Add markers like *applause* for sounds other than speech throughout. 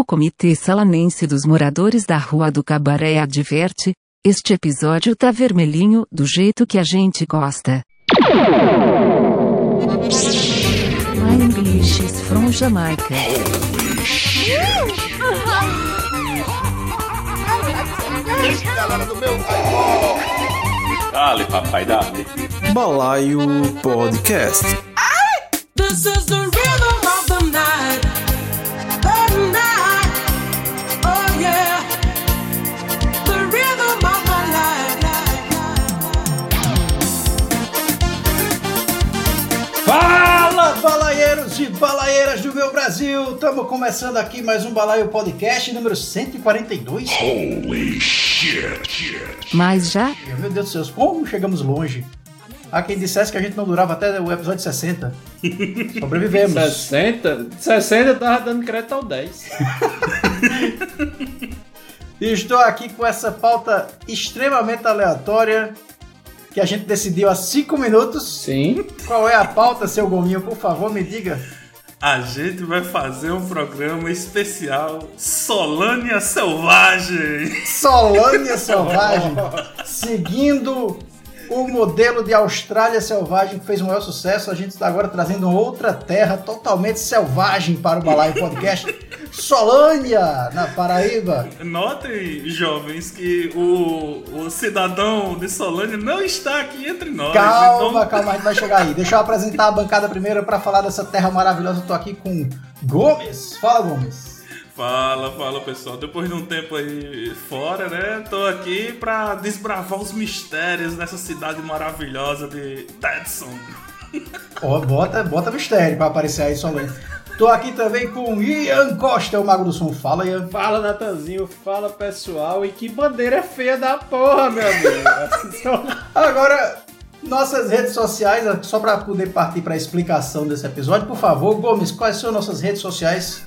O Comitê Salanense dos Moradores da Rua do Cabaré adverte: este episódio tá vermelhinho, do jeito que a gente gosta. My English is from Jamaica. Galera do meu Dale, papai, dale. Balaio Podcast. This is the rhythm do meu Brasil! Estamos começando aqui mais um Balaio Podcast número 142. Mas já, Meu Deus do céu, como chegamos longe? Há quem dissesse que a gente não durava até o episódio 60. *laughs* Sobrevivemos. 60? 60 eu tava dando crédito ao 10. *laughs* E estou aqui com essa pauta extremamente aleatória que a gente decidiu há 5 minutos. Sim. Qual é a pauta, seu Gominho? Por favor, me diga. A gente vai fazer um programa especial Solânia Selvagem. Solânia Selvagem, seguindo o modelo de Austrália Selvagem que fez o maior sucesso, a gente está agora trazendo outra terra totalmente selvagem para o Balaio Podcast. Solânia, na Paraíba. Notem, jovens, que o, o cidadão de Solânia não está aqui entre nós. Calma, então, calma, a gente vai chegar aí. Deixa eu apresentar a bancada primeiro para falar dessa terra maravilhosa. Eu tô aqui com Gomes. Fala, Gomes. Fala, fala pessoal. Depois de um tempo aí fora, né? Tô aqui pra desbravar os mistérios dessa cidade maravilhosa de Tedson. Ó, bota, bota mistério para aparecer aí, Solânia. Tô aqui também com Ian Costa, o Mago do Som. Fala, Ian. Fala, Natanzinho. Fala, pessoal. E que bandeira feia da porra, meu amigo. *laughs* Agora, nossas redes sociais, só para poder partir para a explicação desse episódio, por favor, Gomes, quais são nossas redes sociais?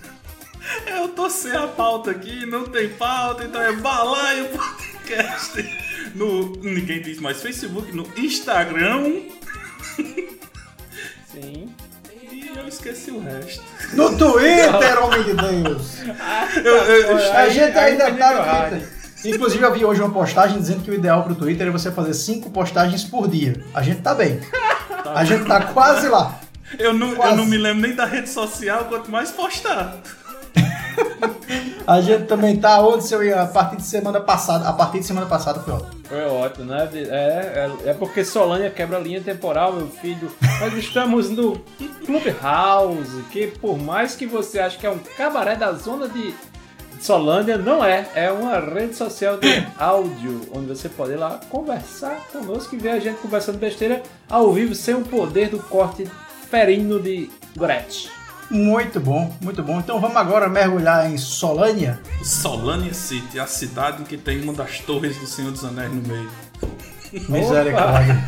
Eu tô sem a pauta aqui, não tem pauta, então é balaio podcast. No, ninguém diz mais Facebook, no Instagram. Sim. Eu esqueci o resto. No Twitter, homem de Deus! Eu, eu- eu- A gente ainda aí tá foi no. Twitter. Inclusive, eu vi hoje uma postagem dizendo que o ideal pro Twitter é você fazer cinco postagens por dia. A gente tá bem. A gente tá quase lá. eu não, eu Quase. não me lembro nem da rede social, quanto mais postar. *laughs* A gente também tá onde, seu Ian? A partir de semana passada. A partir de semana passada foi ótimo. Foi ótimo, né? É, é, é porque Solânia quebra a linha temporal, meu filho. Nós estamos no Clubhouse, que por mais que você ache que é um cabaré da zona de Solânia, não é. É uma rede social de áudio, onde você pode ir lá conversar conosco e ver a gente conversando besteira ao vivo, sem o poder do corte ferino de Gretchen. Muito bom, muito bom. Então vamos agora mergulhar em Solânia. Solânia City, a cidade em que tem uma das torres do Senhor dos Anéis no meio. Misericórdia.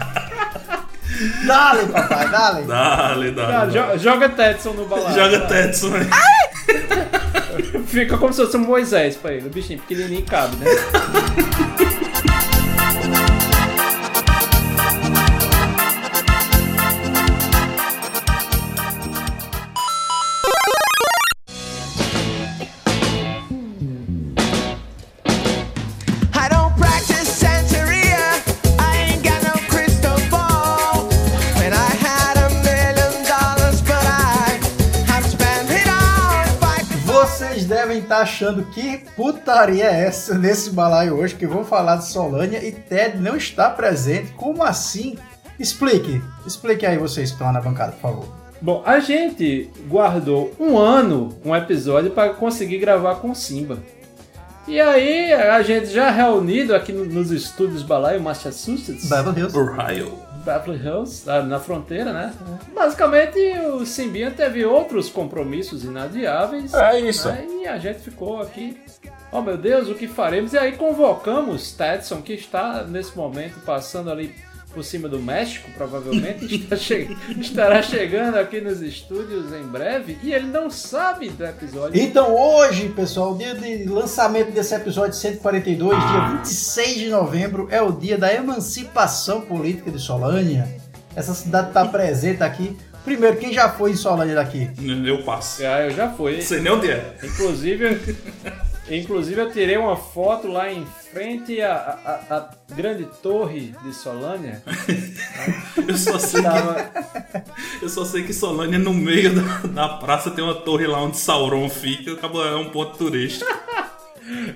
Dale, papai, dale. Dale, dale. Dale. jo- joga Tetson no balão. Joga Tetson aí. Fica como se fosse um Moisés pra ele. O bichinho pequenininho cabe, né? *laughs* achando que putaria é essa nesse balaio hoje, que vou falar de Solânia e Ted não está presente. Como assim? Explique, explique aí vocês que estão lá na bancada, por favor. Bom, a gente guardou um ano um episódio para conseguir gravar com Simba. E aí, a gente já reunido aqui no- nos estúdios Balaio, Massachusetts, Beverly Hills. Ohio. Beverly Hills, ah, na fronteira, né? Basicamente, o Simbinha teve outros compromissos inadiáveis. É isso. né? E a gente ficou aqui. Oh meu Deus, o que faremos? E aí convocamos Tetson, que está nesse momento passando ali por cima do México, provavelmente *laughs* está che- estará chegando aqui nos estúdios em breve e ele não sabe do episódio. Então hoje, pessoal, o dia de lançamento desse episódio 142, dia 26 de novembro, é o dia da emancipação política de Solânia. Essa cidade está presente aqui Primeiro, quem já foi em Solândia daqui? Eu passo. Ah, eu já fui. Sei nem onde é. Inclusive, inclusive eu tirei uma foto lá em frente à, à- à grande torre de Solânia. *laughs* Eu só sei que, Tava, eu só sei que Solânia, no meio da, da praça, tem uma torre lá onde Sauron fica. Acabou, é um ponto turístico. *laughs*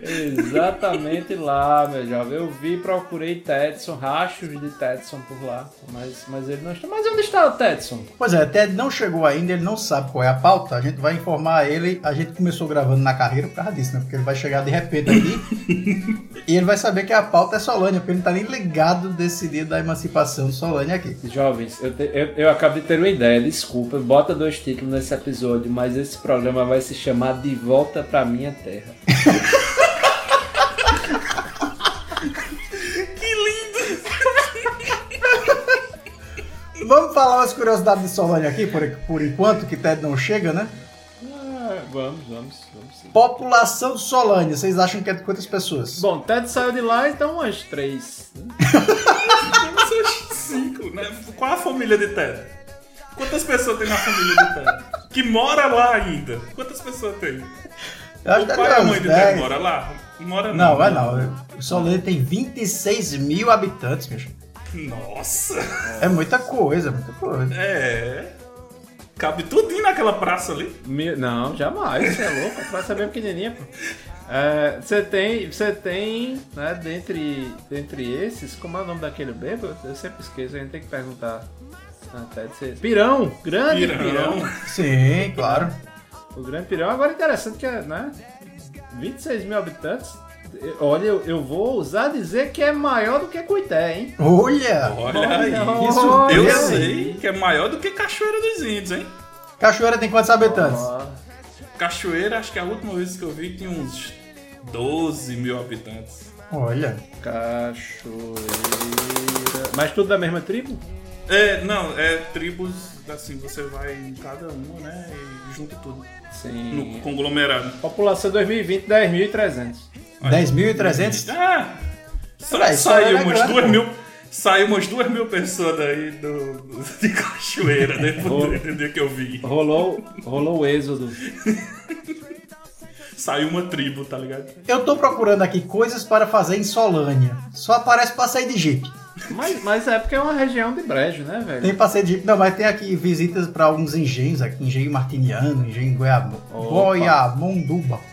exatamente lá, meu jovem. Eu vi, procurei Tedson, rachos de Tedson por lá. Mas, mas ele não está. Mas onde está o Tedson? Pois é, Ted não chegou ainda, ele não sabe qual é a pauta. A gente vai informar ele. A gente começou gravando na carreira por causa disso, né? Porque ele vai chegar de repente aqui *laughs* e ele vai saber que a pauta é Solânia, porque ele não tá nem ligado desse dia da emancipação de Solânia aqui. Jovens, eu, te- eu, eu acabei de ter uma ideia, desculpa, bota dois títulos nesse episódio, mas esse programa vai se chamar De Volta Pra Minha Terra. *laughs* falar umas curiosidades de Solânia aqui, por, por enquanto, que Ted não chega, né? Ah, vamos, vamos, vamos sim. População de Solânia, vocês acham que é de quantas pessoas? Bom, Ted saiu de lá, então umas três. Temos *laughs* uns cinco, né? Qual a família de Ted? Quantas pessoas tem na família de Ted? Que mora lá ainda? Quantas pessoas tem? Eu acho O pai e deve a mãe de Ted 10. mora lá? Mora Não, vai não. Solânia tem 26 mil habitantes, bicho. Nossa! É muita coisa, muita coisa. É. Cabe tudinho naquela praça ali. Mi- Não, jamais, você é louco, a praça é bem pequenininha, pô. É, Você tem, você tem, né, dentre, dentre esses, como é o nome daquele bêbado? Eu sempre esqueço, a gente tem que perguntar. Ah, Ted, você- Pirão, grande Pirão. pirão. Sim, claro. O Grande Pirão. Agora interessante que é, né? 26 mil habitantes. Olha, eu, vou ousar dizer que é maior do que Cuité, hein? Olha! Olha aí. Isso Olha Eu Olha aí. sei que é maior do que Cachoeira dos Índios, hein? Cachoeira tem quantos habitantes? Ó, Cachoeira, acho que a última vez que eu vi tinha uns 12 mil habitantes. Olha. Cachoeira. Mas tudo da mesma tribo? É, não, é tribos, assim, você vai em cada uma, né? E junta tudo. Sim. No conglomerado. População 2020, 10.300. 10.300? Ah! Saiu é umas grande, duas pô. mil. Saiu umas duas mil pessoas daí do, de Cachoeira, *laughs* depois do dia que eu vi. Rolou, rolou o êxodo. *laughs* Saiu uma tribo, tá ligado? Eu tô procurando aqui coisas para fazer em Solânia. Só aparece passeio de Jeep. Mas, mas é porque é uma região de brejo, né, velho? Tem passeio de. Não, mas tem aqui visitas para alguns engenhos aqui. Engenho Martiniano, engenho Goiab...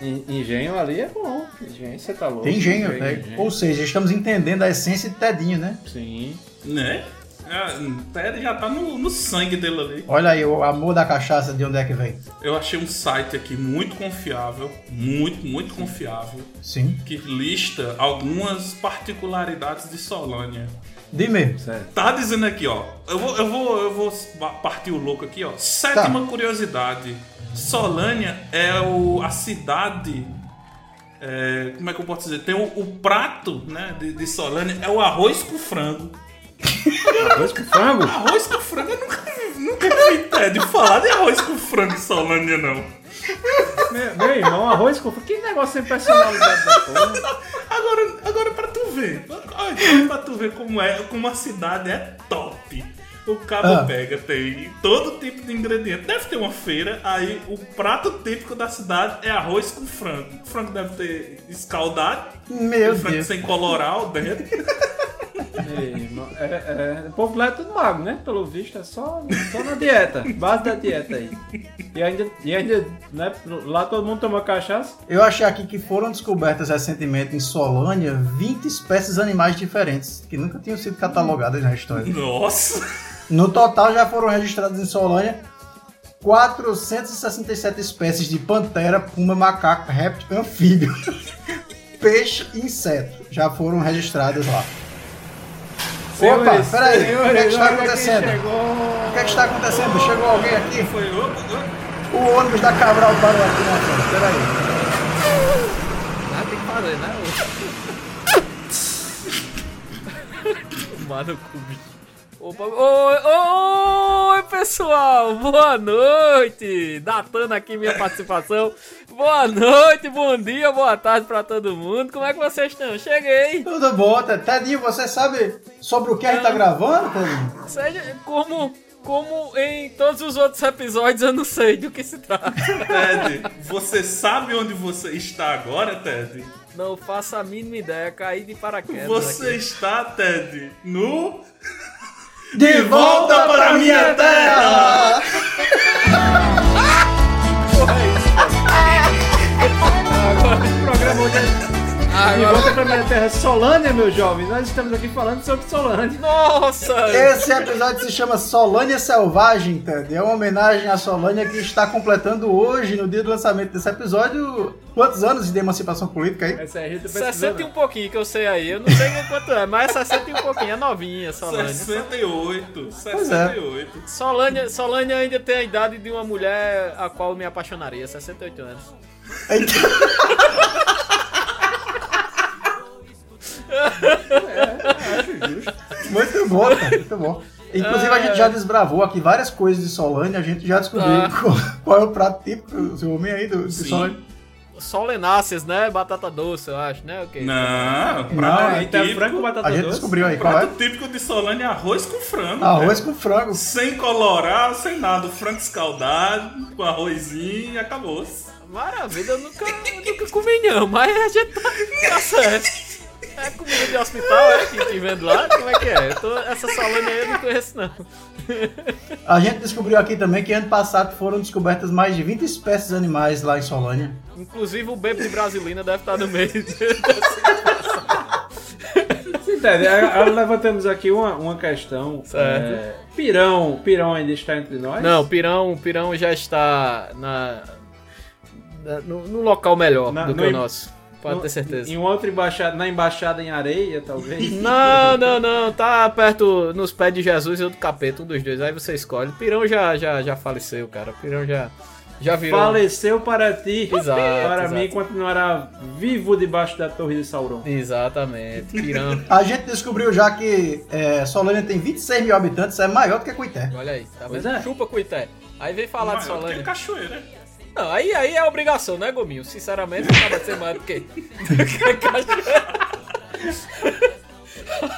En- Engenho ali é bom. Engenho, você tá louco. Tem engenho, Tem né? engenho. Ou seja, estamos entendendo a essência de Tedinho, né? Sim. Né? Ah, Ted já tá no, no sangue dele ali. Olha aí, o amor da cachaça de onde é que vem. Eu achei um site aqui muito confiável, muito, muito confiável, Sim. que lista algumas particularidades de Solânia. Dime. Certo. Tá dizendo aqui, ó. Eu vou, eu vou, eu vou partir o louco aqui, ó. Sétima Tá. curiosidade. Solânia é o, a cidade. é, como é que eu posso dizer? Tem o, o prato né, de, de Solânia é o arroz com frango. Arroz com frango? Arroz com frango, eu nunca, nunca vi Ted falar de arroz com frango em Solânia, não. Meu, meu irmão, arroz com frango. Que negócio sem personalidade da porra. Agora, agora pra tu ver. Olha, pra tu ver como é, como a cidade é top. O cabo Ah. pega, tem todo tipo de ingrediente. Deve ter uma feira, aí o prato típico da cidade é arroz com frango. O frango deve ter escaldado, Meu o frango Deus. sem coloral dentro. Irmão, é, é, o povo lá é tudo magro, né? Pelo visto, é só, só na dieta. Base da dieta aí. E ainda, e ainda né? lá todo mundo toma cachaça. Eu achei aqui que foram descobertas recentemente em Solânia 20 espécies de animais diferentes que nunca tinham sido catalogadas na história. Nossa! No total já foram registradas em Solânia 467 espécies de pantera, puma, macaco, réptil, anfíbio, *laughs* peixe e inseto já foram registradas lá. Opa, Senhores, peraí, o que é que está acontecendo? O que é que está acontecendo? Chegou alguém aqui? Foi. opa, opa. O ônibus da Cabral parou aqui na frente. Peraí. Ah, tem que fazer, né? *laughs* Mano, cubi. Opa, oi, oi, pessoal, boa noite! Datando aqui minha participação. Boa noite, bom dia, boa tarde pra todo mundo. Como é que vocês estão? Cheguei! Tudo bom, Tedinho, você sabe sobre o que a gente tá gravando, Tedinho? Seja como, como em todos os outros episódios, eu não sei do que se trata. Ted, você sabe onde você está agora, Ted? Não faço a mínima ideia, caí de paraquedas. Você aqui. está, Ted, no. De volta para minha terra! Agora o programa hoje é... De volta pra minha terra, Solânia, meu jovem. Nós estamos aqui falando sobre Solânia. Nossa! Esse episódio se chama Solânia Selvagem, Ted. É uma homenagem à Solânia que está completando hoje, no dia do lançamento desse episódio, quantos anos de emancipação política aí? Essa aí a gente tá 60 e um pouquinho que eu sei aí. Eu não sei quanto é, mas é 60 e um pouquinho. É novinha, Solânia. 68. Pois é. 68. Solânia, Solânia ainda tem a idade de uma mulher a qual eu me apaixonaria, 68 anos. *laughs* Muito bom, cara, muito bom. Inclusive, a gente já desbravou aqui várias coisas de Solânia, a gente já descobriu Ah. qual, qual é o prato típico do homem aí do, de Sim. Solenáceas, né? Batata doce, eu acho, né? Ok. Não, Não, prato Aí tá típico, frango com batata A gente doce. descobriu aí qual prato é. típico de Solânia é arroz com frango. Arroz com frango. Sem colorar, sem nada. O frango escaldado, com arrozinho e acabou. Maravilha, eu nunca, nunca comi não, mas a gente tá, tá certo. É comida de hospital, é? Que te vendo lá? Como é que é? Eu tô- essa Solânia aí eu não conheço não. *laughs* A gente descobriu aqui também que ano passado foram descobertas mais de 20 espécies de animais lá em Solânia. Inclusive o bebo de Brasilina deve estar no meio. A- levantamos aqui uma, uma questão. Certo. É, pirão, Pirão ainda está entre nós? Não, Pirão, Pirão já está na, na- no, no local melhor Na- do que no o em- nosso. Pode No- ter certeza. Em outra embaixada, na embaixada em areia, talvez. *laughs* Não, não, não. Tá perto nos pés de Jesus ou do capeta, um dos dois. Aí você escolhe. Pirão já, já, já faleceu, cara. Pirão já, já virou. Faleceu para ti. Exato, Para exato. mim, continuará vivo debaixo da torre de Sauron. Exatamente. Pirão. *laughs* A gente descobriu já que é, Solânia tem 26 mil habitantes, é maior do que Cuité. Olha aí, tá Pois vendo? é. Chupa Cuité. Aí vem falar de Maior do que Solânia. cachoeira. Não, aí, aí é obrigação, né, Gominho? Sinceramente, acaba de ser maior do que. *laughs*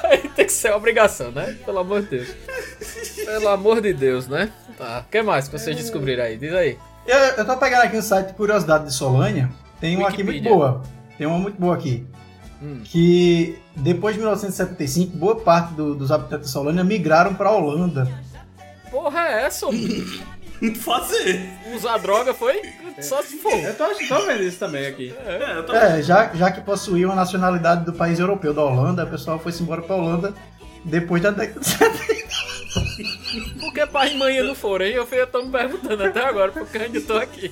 Aí tem que ser obrigação, né? Pelo amor de Deus. Pelo amor de Deus, né? Tá. O que mais que vocês descobriram aí? Diz aí. Eu, eu tô pegando aqui um site de curiosidade de Solânia, tem uma aqui muito boa. Tem uma muito boa aqui. Hum. Que depois de 1975, boa parte do- dos habitantes de Solânia migraram pra Holanda. Porra, é essa? *laughs* Fazer. Usar droga foi? Só se for. Eu tô, tô vendo isso também aqui. É, eu tô... É, já, já que possuíam a nacionalidade do país europeu, da Holanda, o pessoal foi-se embora pra Holanda depois da década de 70. Por que pai e mãe não foram, hein? Eu tô me perguntando até agora, porque eu ainda tô aqui.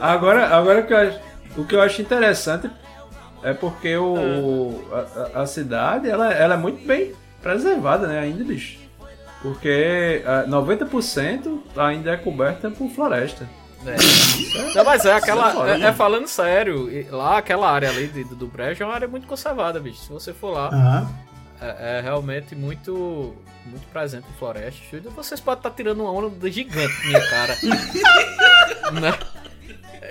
Agora, agora o, que eu acho, o que eu acho interessante é porque o, o- a, a- a cidade ela, ela é muito bem preservada, né? Ainda, bicho. Porque ah, 90% ainda é coberta por floresta. É. Não, mas é aquela. foda, É, é falando sério, lá, aquela área ali de- do Brejo é uma área muito conservada, bicho. Se você for lá, Aham. é, é realmente muito. Muito presente em floresta. Vocês podem estar tirando uma onda gigante na minha cara. *laughs* né?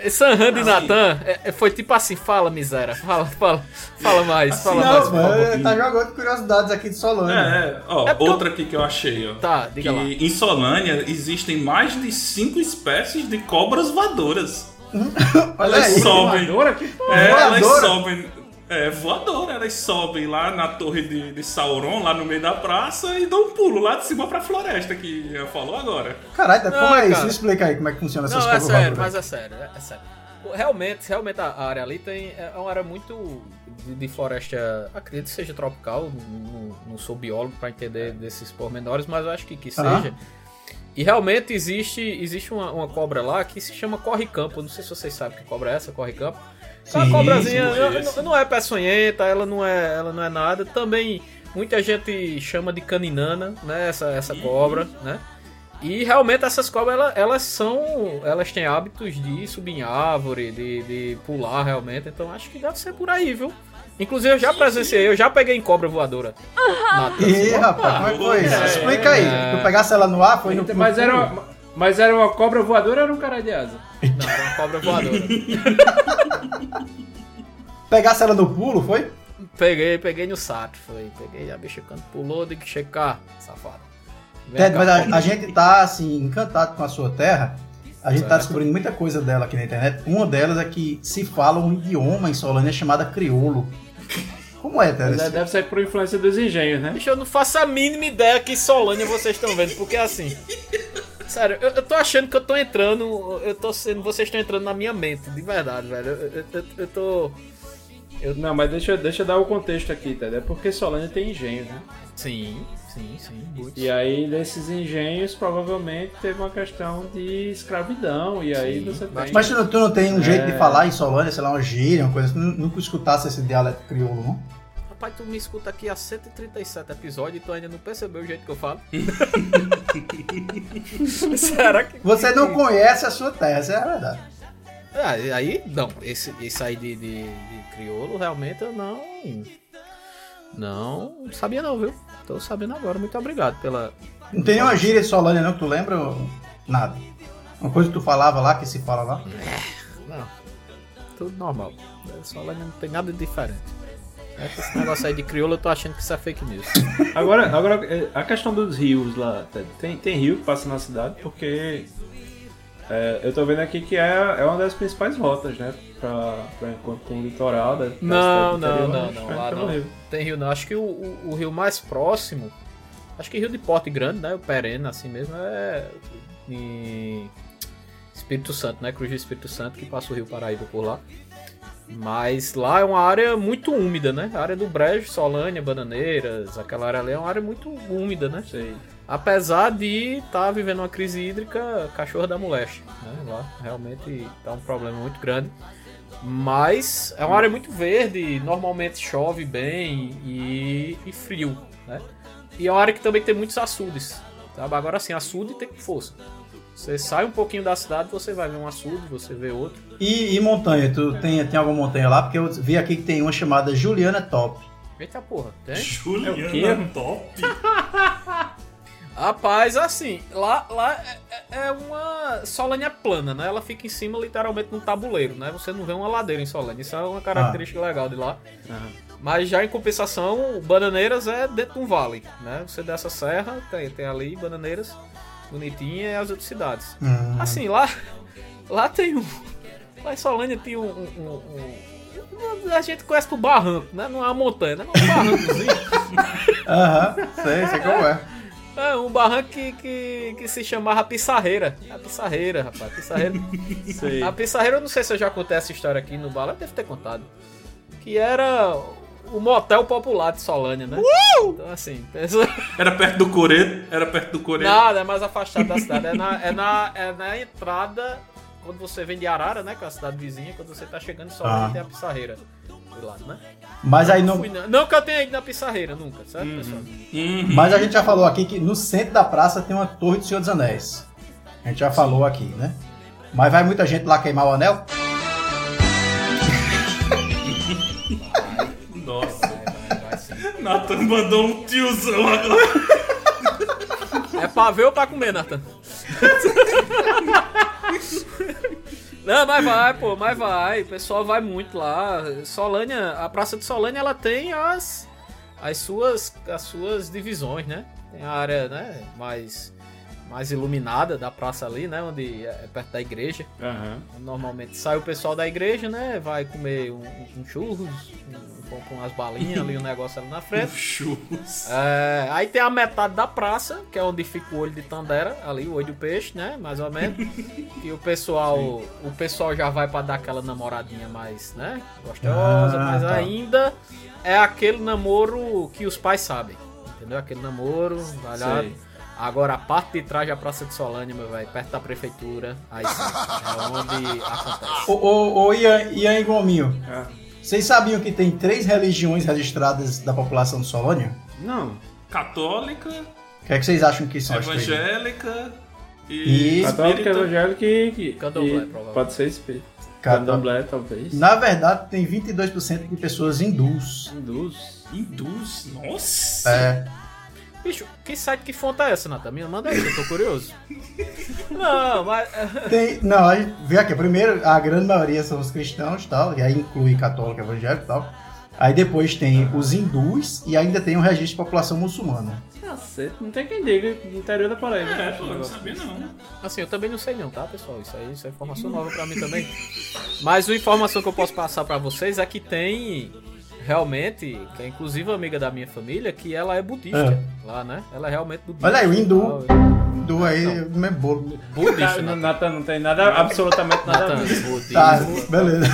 Sanhan e Natan é- é- foi tipo assim: fala, miséria. Fala, fala, fala mais, fala mais. Não, por favor. mas tá jogando curiosidades aqui de Solânia. É, é. Ó, É outra aqui que eu achei, ó. Tá, diga que lá. em Solânia existem mais de cinco espécies de cobras voadoras. *laughs* Olha Elas aí. sobem. Voadora? Que porra. É, elas sobem. É, voadora, elas sobem lá na torre de, de Sauron, lá no meio da praça, e dão um pulo lá de cima pra floresta, que eu falou agora. Caralho, tá- como Não, é isso? cara. Me explica aí como é que funciona essas Não, é cobras sério, mas é sério, é, é sério. Realmente, realmente a área ali tem, é uma área muito de, de floresta, acredito que seja tropical, não, não sou biólogo para entender desses pormenores, mas eu acho que, que Aham. seja. E realmente existe, existe uma, uma cobra lá que se chama corre-campo, não sei se vocês sabem que cobra é essa, corre-campo. É uma Sim, cobrazinha, sim, não- não, é peçonhenta, ela não é, ela não é nada. Também muita gente chama de caninana, né, essa, essa cobra, né? E realmente essas cobras, elas, elas são. Elas têm hábitos de subir em árvore, de, de pular realmente. Então acho que deve ser por aí, viu? Inclusive eu já presenciei, eu já peguei em cobra voadora. Ih, rapaz, como é que foi isso? É, Explica aí. é. Tu pegasse ela no ar, foi no. Mas era, mas era uma cobra voadora ou era um cara de asa? Não, era uma cobra *laughs* voadora. Pegasse ela no pulo, foi? Peguei, peguei no sato, foi. Peguei a bicha quando pulou, de que checar, safado. Ted, mas a, a gente tá, assim, encantado com a sua terra. A gente tá Certo. descobrindo muita coisa dela aqui na internet. Uma delas é que se fala um idioma em Solânia chamada crioulo. Como é, Ted? É- Deve ser por influência dos engenhos, né? Bicho, eu não faço a mínima ideia que Solânia vocês estão vendo, porque assim. Sério, eu, eu tô achando que eu tô entrando. Eu tô sendo. Vocês estão entrando na minha mente, de verdade, velho. Eu, eu, eu- eu tô. Não, mas deixa, deixa eu dar o contexto aqui, tá? É porque Solânia tem engenhos, né? Sim, sim, sim. muitos. E aí, desses engenhos, provavelmente teve uma questão de escravidão. E aí Sim, você tem. Mas tu não, tu tem um jeito de É. falar em Solânia, sei lá, uma gíria, uma coisa assim? Nu- Nunca escutasse esse dialeto crioulo, não? Rapaz, tu me escuta aqui há 137 episódios e tu ainda não percebeu o jeito que eu falo? *laughs* Será que. Você não conhece a sua terra, essa é a verdade. Ah, e aí, não. Esse, esse aí de, de, de crioulo, realmente eu não. Não sabia, não, viu? Tô sabendo agora. Muito obrigado pela. Não tem nenhuma gíria Solânia, não, que tu lembra? ou Nada. Uma coisa que tu falava lá, que se fala lá. Não. Tudo normal. Solânia não tem nada de diferente. Esse negócio aí de crioulo eu tô achando que isso é fake news. Agora, agora, é, a questão dos rios lá, tem, tem rio que passa na cidade, porque é, eu tô vendo aqui que é, é uma das principais rotas, né? Pra, pra encontro com o litoral da, Não, não, não, né? não. Lá não. rio. Tem rio não. Acho que o, o, o rio mais próximo. Acho que Rio de Porto Grande, né? O Perena, assim mesmo, é. Em Espírito Santo, né? Cruz do Espírito Santo, que passa o Rio Paraíba por lá. Mas lá é uma área muito úmida, né? A área do Brejo, Solânia, Bananeiras, aquela área ali é uma área muito úmida, né? Sei. Apesar de estar vivendo uma crise hídrica, cachorro da moleste, né? Lá realmente tá um problema muito grande. Mas é uma área muito verde, normalmente chove bem e, e frio, né? E é uma área que também tem muitos açudes, sabe? Agora sim, açude tem força. Você sai um pouquinho da cidade, você vai ver um açude, você vê outro. E, e montanha? Tu tem, tem alguma montanha lá? Porque eu vi aqui que tem uma chamada Juliana Top. Eita porra, tem? *laughs* Juliana quê? *laughs* Top. Rapaz, assim, lá, lá é- é, é uma Solânia plana, né? Ela fica em cima literalmente num tabuleiro, né? Você não vê uma ladeira em Solânia. Isso é uma característica legal de lá. Mas já em compensação, Bananeiras é dentro de um vale, né? Você desce a serra, tem, tem ali Bananeiras, bonitinha, e as outras cidades. Hum. Assim, lá, lá tem um. Lá em Solânia tem um. um- um- um- a gente conhece por barranco, né? Não é uma montanha, né? É um barrancozinho. *laughs* Aham, sei, sei como é. É, um barranco que, que, que se chamava Pissarreira. A Pissarreira, rapaz. Pissarreira. Sei. A Pissarreira, eu não sei se eu já contei essa história aqui no bala, deve ter contado. Que era o motel popular de Solânia, né? Então, assim, pessoa... *laughs* Era perto do Coreto. Era perto do Coreto. nada, é mais afastado da cidade. É na, é, na, é na entrada, quando você vem de Arara, né? Que é a cidade vizinha, quando você tá chegando em Solânia, Ah. tem a Pissarreira. Do lado, né? Mas aí não. Fui, não. não que eu tenha ido na Pissarreira, nunca, certo, pessoal? Uhum. Mas a gente já falou aqui que no centro da praça tem uma torre do Senhor dos Anéis. A gente já falou aqui, né? Mas vai muita gente lá queimar o anel? Nathan mandou um tiozão agora. É pra ver ou pra comer, Nathan? Não, mas vai, pô, mas vai. O pessoal vai muito lá. Solânia, a Praça de Solânia, ela tem as, as, suas, as suas divisões, né? Tem a área, né, mais, mais iluminada da praça ali, né? Onde é perto da igreja. Aham. Normalmente sai o pessoal da igreja, né? Vai comer um, um churros, um, pão com umas balinhas ali, um negócio ali na frente. *laughs* Churros. É, aí tem a metade da praça, que é onde fica o olho de Tandera, ali o olho do peixe, né? Mais ou menos. *laughs* e o pessoal, o pessoal já vai pra dar aquela namoradinha mais, né? Gostosa, Ah, mas tá. ainda é aquele namoro que os pais sabem. Entendeu? Aquele namoro. Sei. Agora a parte de trás da Praça de Solânia, meu velho, perto da prefeitura, aí sim, é onde *laughs* acontece. Ô, ô, ô Ian, Ian e Gominho, Ah. Vocês sabiam que tem três religiões registradas da população de Solônia? Não. Católica, O que é que vocês acham que são as três? evangélica e, E- Católico, espírita. evangélico e. e- Candomblé, e provavelmente. Pode ser espírito. Candomblé, talvez. Na verdade, tem 22% de pessoas hindus. Hindus. Hindus. Nossa. É, Bicho, que site, que fonte é essa, Natan? Me manda aí, eu tô curioso. *laughs* Não, mas... tem, não, a gente vê aqui, primeiro, a grande maioria são os cristãos e tal, e aí inclui católico, evangélico e tal. Aí depois tem os hindus e ainda tem o registro de população muçulmana. Cacete, não tem quem diga no interior da Paraíba. É, pô, eu não sabia não. Assim, eu também não sei não, tá, pessoal? Isso aí isso é informação nova pra mim também. Mas a informação que eu posso passar pra vocês é que tem realmente, que é inclusive amiga da minha família, que ela é budista lá, né? Ela é realmente budista. Olha aí, o hindu. Hindu aí, o mesmo bolo. Budista, Não, né? Natan, não tem nada, absolutamente nada a Natan, ver. budismo. Tá, beleza.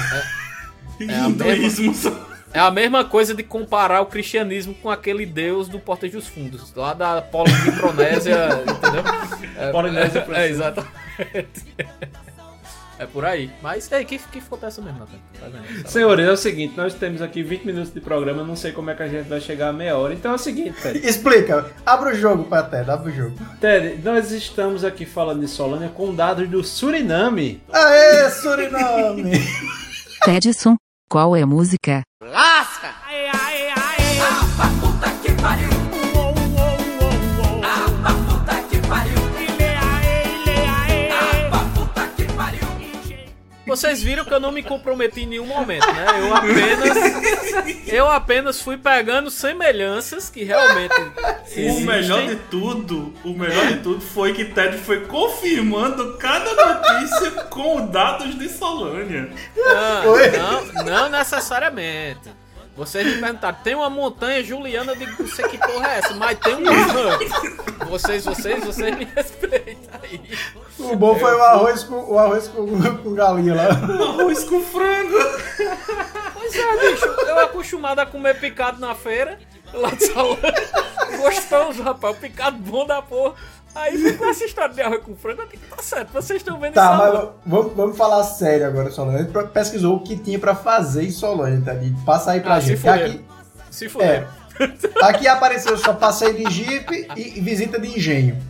É a Hinduísmo só. É a mesma coisa de comparar o cristianismo com aquele deus do Porta dos Fundos, lá da Polimicronésia, entendeu? É, Polinésia é, é, exatamente. É por aí. Mas, ei, que, que foda é essa mesmo, Nathan? Tá vendo? Senhores, é o seguinte, nós temos aqui 20 minutos de programa, não sei como é que a gente vai chegar a meia hora. Então é o seguinte, Ted. *laughs* Explica, abre o jogo pra Ted, abre o jogo. Ted, nós estamos aqui falando de Solânia com dados do Suriname. Aê, Suriname! *laughs* Tedson, qual é a música? Vocês viram que eu não me comprometi em nenhum momento, né? Eu apenas. Eu apenas fui pegando semelhanças que realmente. O existem. melhor de tudo, o melhor de tudo foi que Ted foi confirmando cada notícia com dados de Solânia. Não, não, não necessariamente. Vocês me perguntaram, tem uma montanha Juliana, eu digo, não sei que porra é essa, mas tem um. Vocês, vocês, vocês me respeitam aí. O bom foi o arroz com, o arroz com, com galinha lá. Arroz com frango. Pois é, bicho, eu acostumado a comer picado na feira, lá de Salão. Gostoso, rapaz, o picado bom da porra. Aí com essa história de arroz com frango, eu digo, tá certo, vocês estão vendo Tá, mas vamos, vamos falar sério agora, gente pesquisou o que tinha pra fazer em Solânia, tá? E passa aí pra Ah, se gente. fuder. Aqui, Se fuder. é, aqui apareceu só passeio de jipe e visita de engenho.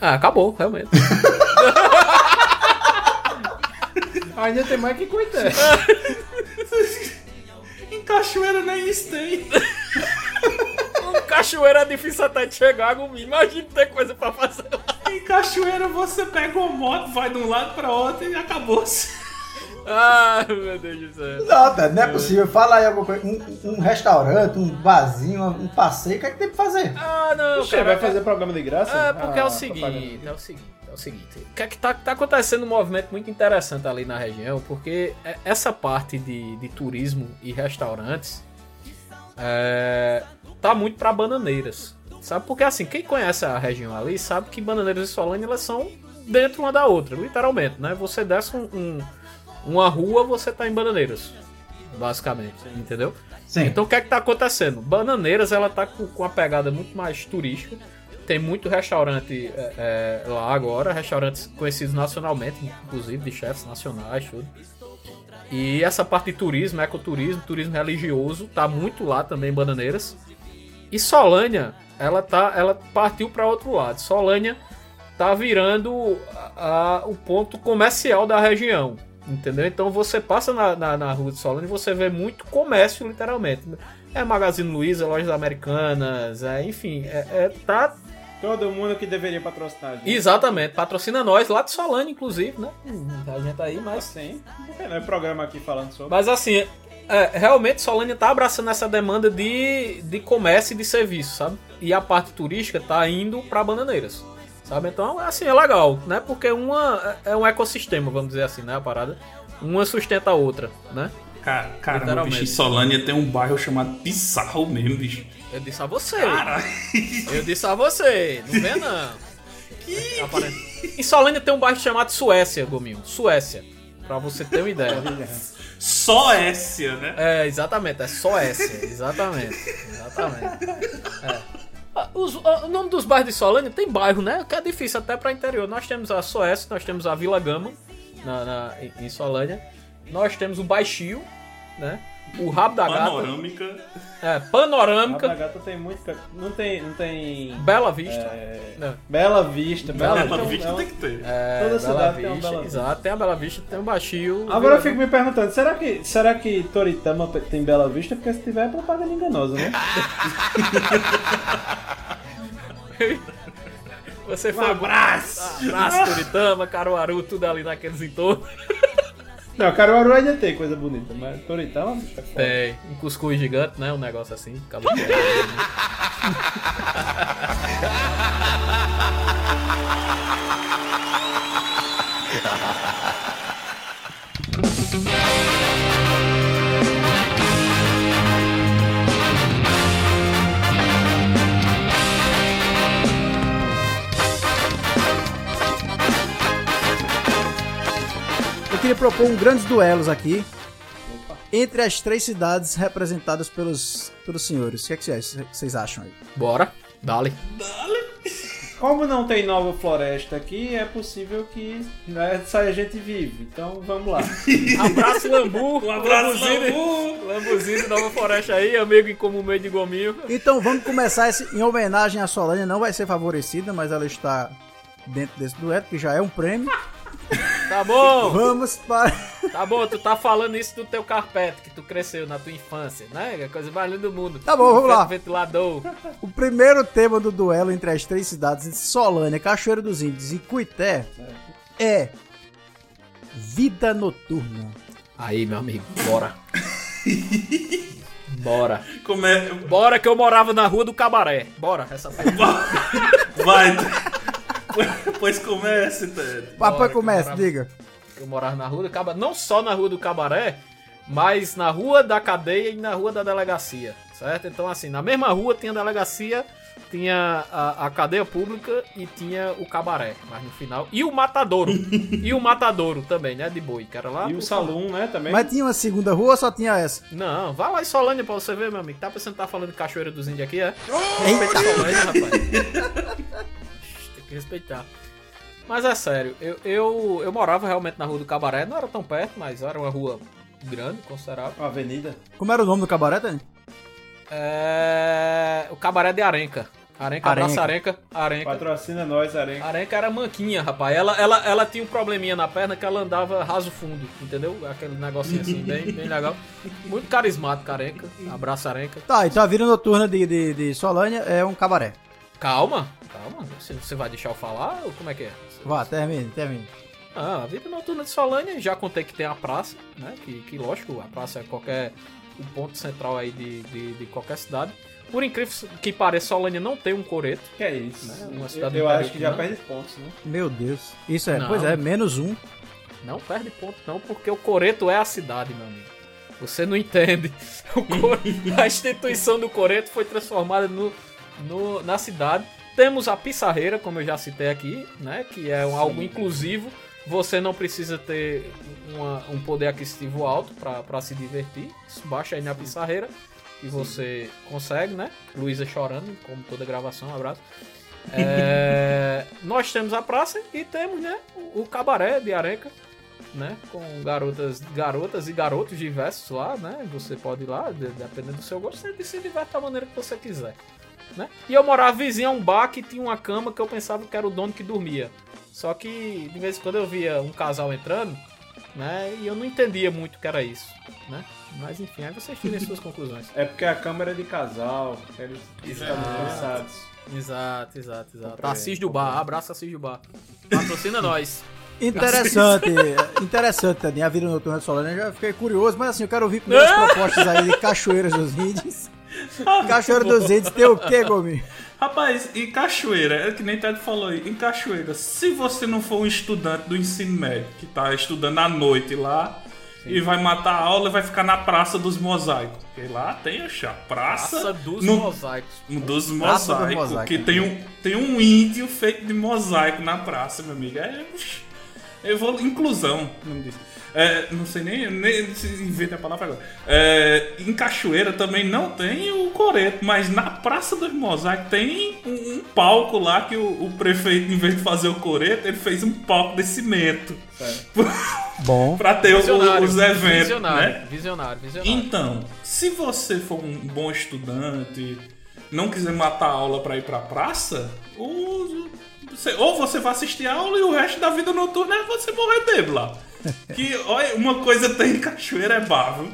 Ah, acabou, realmente. *laughs* Ainda tem mais que cuidar. *laughs* Em Cachoeira nem isso tem. Cachoeiro é difícil até de chegar, Gumi. Imagina ter coisa pra fazer lá. Em Cachoeira você pega uma moto, vai de um lado pra outro e acabou-se. Ah, meu Deus do céu. Não, Ted, não é possível. Fala aí alguma coisa. Um, um restaurante, um barzinho, um passeio, o que é que tem pra fazer? Ah, não, Você cara. vai fazer programa de graça? É, porque é Ah, o seguinte, propaganda. é o seguinte, é o seguinte. O que é que tá, tá acontecendo um movimento muito interessante ali na região, porque é- essa parte de, de turismo e restaurantes é, tá muito pra bananeiras. Sabe? Porque assim, quem conhece a região ali sabe que Bananeiras e Solânia elas são dentro uma da outra, literalmente, né? Você desce um, um- uma rua, você tá em Bananeiras, basicamente, entendeu? Sim. Então o que é que tá acontecendo? Bananeiras ela tá com, com uma pegada muito mais turística. Tem muito restaurante é, é, lá agora, restaurantes conhecidos nacionalmente, inclusive de chefes nacionais, tudo. E essa parte de turismo, ecoturismo, turismo religioso, tá muito lá também em Bananeiras. E Solânia, ela tá, ela partiu para outro lado. Solânia tá virando a- a- o ponto comercial da região, entendeu? Então você passa na, na, na rua de Solânia e você vê muito comércio, literalmente. É Magazine Luiza, lojas americanas, é, enfim, é, é- tá Todo mundo que deveria patrocinar a gente. exatamente, patrocina nós lá de Solânia, inclusive, né? A gente tá aí, mas Sim, não é programa aqui falando sobre. Mas assim, é, realmente Solânia tá abraçando essa demanda de, de comércio e de serviço, sabe? E a parte turística tá indo para Bananeiras, sabe? Então, assim, é legal, né? Porque uma é um ecossistema, vamos dizer assim, né? A parada. Uma sustenta a outra, né? Cara, caramba, Literalmente. bicho, em Solânia tem um bairro chamado Pissarro mesmo, bicho. Eu disse a você. Caralho. Eu disse a você. Não vê, não. Aparece. Em Solânia tem um bairro chamado Suécia, Gominho. Suécia. Pra você ter uma ideia. Só Écia, né? É, exatamente, é Suécia, exatamente. Exatamente. É. Os- o nome dos bairros de Solânia tem bairro, né? Que é difícil até pra interior. Nós temos a Suécia, nós temos a Vila Gama na, na- em Solânia. Nós temos o Baixio, né? O Rabo da Gata. Panorâmica. É, Panorâmica. gata tem muito. ca- Não tem. Não tem. Bela Vista. é, Não. Bela Vista. Bela, Bela Vista. Bela é um- Vista é um- tem que ter. É, Toda Bela cidade tem um Vista. Bela Vista. Exato, tem a Bela Vista, tem o Baixio. Agora eu fico me perguntando, será que, será que Toritama tem Bela Vista? Porque se tiver é propaganda enganosa, né? *laughs* Você foi. Um abraço! Abraço, Turitama, Caruaru, tudo ali naqueles entornos. *laughs* Não, Caruaru ainda tem coisa bonita, mas Toritama é foda. Tem um cuscuz gigante, né? Um negócio assim. acabou de- *laughs* queria propor um grandes duelos aqui entre as três cidades representadas pelos, pelos senhores. O que, é que vocês, vocês acham aí? Bora, dale. Como não tem nova floresta aqui, é possível que né, saia gente vive. Então vamos lá. *laughs* Abraço, Lambu. Um abraço. Lambu. Lambuzine, Nova Floresta aí, amigo em comum meio de gominho. Então vamos começar esse, em homenagem à Solânia. Não vai ser favorecida, mas ela está dentro desse dueto, que já é um prêmio. Tá bom, Vamos para. tá bom, tu tá falando isso do teu carpete, que tu cresceu na tua infância, né? É a coisa mais linda do mundo. Tá bom, vamos lá. Ventilador. O primeiro tema do duelo entre as três cidades, entre Solânia, Cachoeiro dos Índios e Cuité, é vida noturna. Aí, meu amigo, bora. Bora. Como é. Bora que eu morava na rua do Cabaré. Bora, essa. *laughs* Vai. *laughs* pois comece, Ted. Papai Bora, começa, bora. diga. Eu morava na rua do Cabaré, não só na rua do Cabaré, mas na rua da cadeia e na rua da delegacia, certo? Então, assim, na mesma rua tinha a delegacia, tinha a, a cadeia pública e tinha o cabaré, mas no final. E o matadouro. *laughs* e o matadouro também, né? De boi, que era lá. E o salão, né, também. Mas tinha uma segunda rua ou só tinha essa? Não, vai lá em Solânia pra você ver, meu amigo. Tá pensando que tá falando de Cachoeira dos Índios aqui, é? Respeita a Solânia, rapaz. *laughs* Respeitar. Mas é sério, eu, eu, eu morava realmente na rua do Cabaré, não era tão perto, mas era uma rua grande, considerável. Uma avenida. Como era o nome do cabaré, Tânia? É... O Cabaré de Arenca. Arenca, Arenca. abraça Arenca. Arenca. Patrocina nós, Arenca. Arenca era manquinha, rapaz. Ela, ela, ela tinha um probleminha na perna que ela andava raso fundo, entendeu? Aquele negocinho assim, bem, bem legal. Muito carismático, Arenca. Abraço, Arenca. Tá, então a vida noturna de, de, de Solânia é um cabaré. Calma, calma. Você, você vai deixar eu falar ou como é que é? Vá, termine, termine. Ah, a vida noturna de Solânia, já contei que tem a praça, né? Que, que lógico, a praça é qualquer. o ponto central aí de, de, de qualquer cidade. Por incrível que pareça, Solânia não tem um coreto. Que é isso? Né? Uma Eu, cidade eu do acho que já perde pontos, né? Meu Deus. Isso é, Não. pois é, menos um. Não perde ponto, não, porque o Coreto é a cidade, meu amigo. Você não entende. *laughs* O Cor- *laughs* A instituição do Coreto foi transformada no, no- na cidade. Temos a Pissarreira, como eu já citei aqui, né? Que é um, algo inclusivo. Você não precisa ter uma- um poder aquisitivo alto para se divertir. Baixa aí na Pissarreira e você consegue, né? Luísa chorando, como toda gravação, um abraço. *laughs* É, nós temos a praça e temos, né, o, o cabaré de Areca, né, com garotas, garotas e garotos diversos lá, né, você pode ir lá, de- dependendo do seu gosto, você se diverte da maneira que você quiser, né. E eu morava vizinho a um bar que tinha uma cama que eu pensava que era o dono que dormia, só que de vez em quando eu via um casal entrando, né, e eu não entendia muito o que era isso, né, mas enfim, aí vocês tirem suas conclusões. É porque a câmera é de casal, eles estavam cansados. Exato, exato, exato. Compreendo, Assis do Bar, abraço Assis do Bar. Patrocina *laughs* nós. Interessante, interessante, Tadinha, a vida noturna de Solânia. Eu já fiquei curioso, mas assim, eu quero ouvir primeiras *laughs* propostas aí de Cachoeiras dos Índios. *laughs* Cachoeira dos Índios tem o quê, Gomi? Rapaz, e cachoeira, é que nem Ted falou aí, em cachoeira, se você não for um estudante do ensino médio, que tá estudando à noite lá, e vai matar a aula e vai ficar na Praça dos Mosaicos. Porque lá tem a chá, praça, Praça dos no- mosaicos. um dos mosaicos, mosaicos. que tem um, tem um índio feito de mosaico na praça, meu amigo. É. Eu vou. Inclusão, o nome disso. É, não sei nem, nem se inventa a palavra agora. É, em Cachoeira também não tem o coreto, mas na Praça dos Mosaicos tem um, um palco lá que o, o prefeito, em vez de fazer o coreto, ele fez um palco de cimento *laughs* Bom, pra ter Visionário, os eventos. Visionário, né? visionário, visionário. Então, se você for um bom estudante, não quiser matar a aula pra ir pra praça, ou você vai assistir a aula e o resto da vida noturna é você morrer bêbado lá. Que, olha, uma coisa tem em Cachoeira é bar, viu?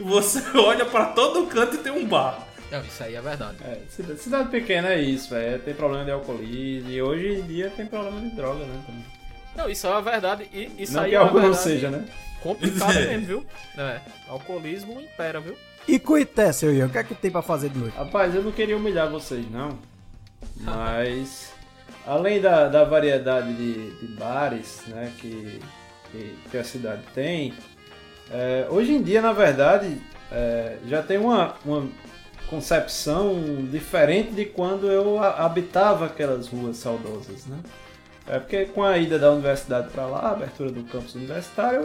Você *laughs* olha pra todo canto e tem um bar. Não, isso aí é verdade. É, cidade, cidade pequena é isso, velho. Tem problema de alcoolismo e hoje em dia tem problema de droga, né? Também. Não, isso é uma verdade. E, isso Não aí que é algo não seja, né? complicada *laughs* É. mesmo, viu? É, alcoolismo impera, viu? E Cuité, seu Ian, o que é que tem pra fazer de noite? Rapaz, eu não queria humilhar vocês, não. Mas, além da, da variedade de, de bares né, que, que, que a cidade tem, é, hoje em dia, na verdade, é, já tem uma, uma concepção diferente de quando eu habitava aquelas ruas saudosas, né? É porque com a ida da universidade para lá, a abertura do campus universitário,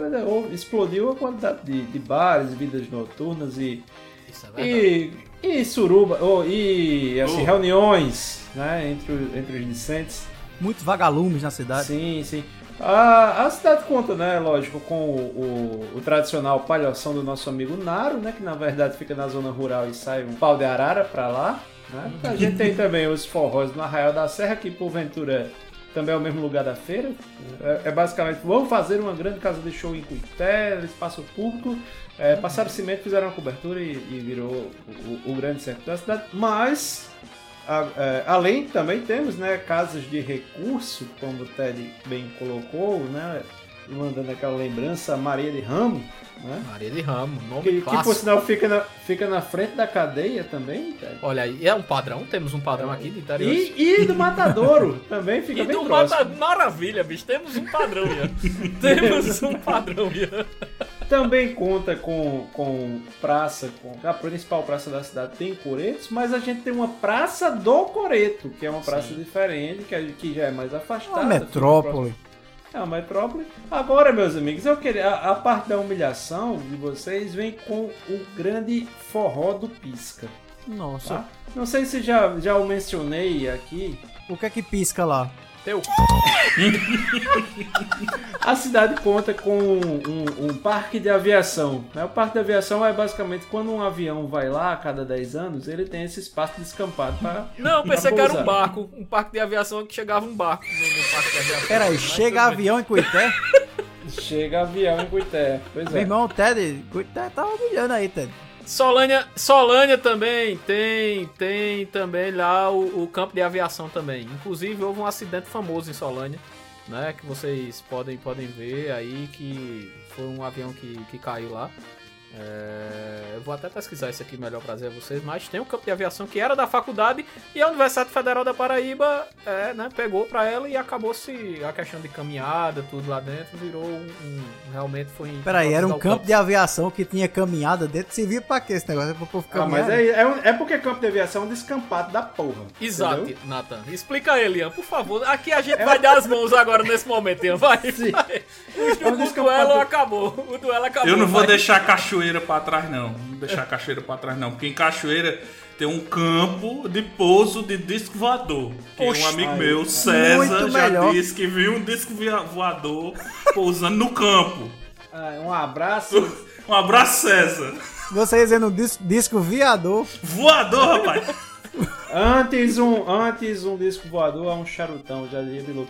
explodiu a quantidade de, de bares, vidas noturnas e Isso é e, e suruba, oh, e assim, Oh. reuniões né, entre, entre os discentes. Muitos vagalumes na cidade. Sim, sim. A, a cidade conta, né, lógico, com o, o- o tradicional palhação do nosso amigo Naro, né, que na verdade fica na zona rural e sai um pau de arara pra lá. Né? A gente tem também os forrós no Arraial da Serra, que porventura também é o mesmo lugar da feira. É, é basicamente, vamos fazer uma grande casa de show em Cuité, espaço público. É, passaram cimento, fizeram uma cobertura e, e virou o, o- o grande centro da cidade. Mas, além também temos né, casas de recurso, como o Ted bem colocou, né, mandando aquela lembrança, Maria de Ramo, né, Maria de Ramos, nome que, que por clássico. sinal fica na, fica na frente da cadeia também, Ted. Olha aí, é um padrão, temos um padrão aqui de interior. E, e do Matadouro *laughs* também fica E bem do próximo. Mata... Maravilha, bicho. Temos um padrão, Ian. *laughs* Temos um padrão, Ian. Também conta com, com praça, com a principal praça da cidade tem coretos, mas a gente tem uma praça do coreto, que é uma praça diferente, que, é- que já é mais afastada. Uma metrópole. É uma metrópole. Agora, meus amigos, eu queria. A, a parte da humilhação de vocês vem com o grande forró do pisca. Nossa. Tá? Não sei se já, já o mencionei aqui. O que é que pisca lá? Teu. *laughs* A cidade conta com um, um parque de aviação. né? O parque de aviação é basicamente quando um avião vai lá a cada 10 anos, ele tem esse espaço descampado para. Não, pensei que era um barco. Um parque de aviação que chegava um barco no, no parque de aviação. Peraí, Mas chega avião em Cuité? Chega avião em Cuité. Pois Meu é. irmão, o Ted, Cuité tá humilhando aí, Ted. Solânia, Solânia também tem, tem também lá o, o campo de aviação também. Inclusive houve um acidente famoso em Solânia, né? Que vocês podem, podem ver aí que foi um avião que, que caiu lá. É, eu vou até pesquisar isso aqui melhor pra dizer a vocês, mas tem um campo de aviação que era da faculdade e a Universidade Federal da Paraíba é, né, pegou pra ela e acabou-se a questão de caminhada, tudo lá dentro, virou um. um- realmente foi. Peraí, era um ao campo de aviação que tinha caminhada dentro. Servia pra quê esse negócio? É pro povo Ah, mas é, é, é porque campo de aviação é um descampado da porra. Exato, entendeu? Nathan. Explica ele, Ian, por favor. Aqui a gente vai dar as mãos agora nesse momento, Ian. Vai, vai. O, um o duelo acabou. O duelo acabou. Eu não vou vai. deixar a cachoeira pra trás, não. Não deixar a cachoeira pra trás, não. Porque em cachoeira tem um campo de pouso de disco voador. Que Oxi. um amigo Ai, meu, César, já melhor. disse que viu um disco voador pousando no campo. Ah, um abraço. *laughs* Um abraço, César. Você dizendo disco, disco viador. Voador, rapaz. *laughs* Antes um, antes um disco voador a um charutão, já Bilu.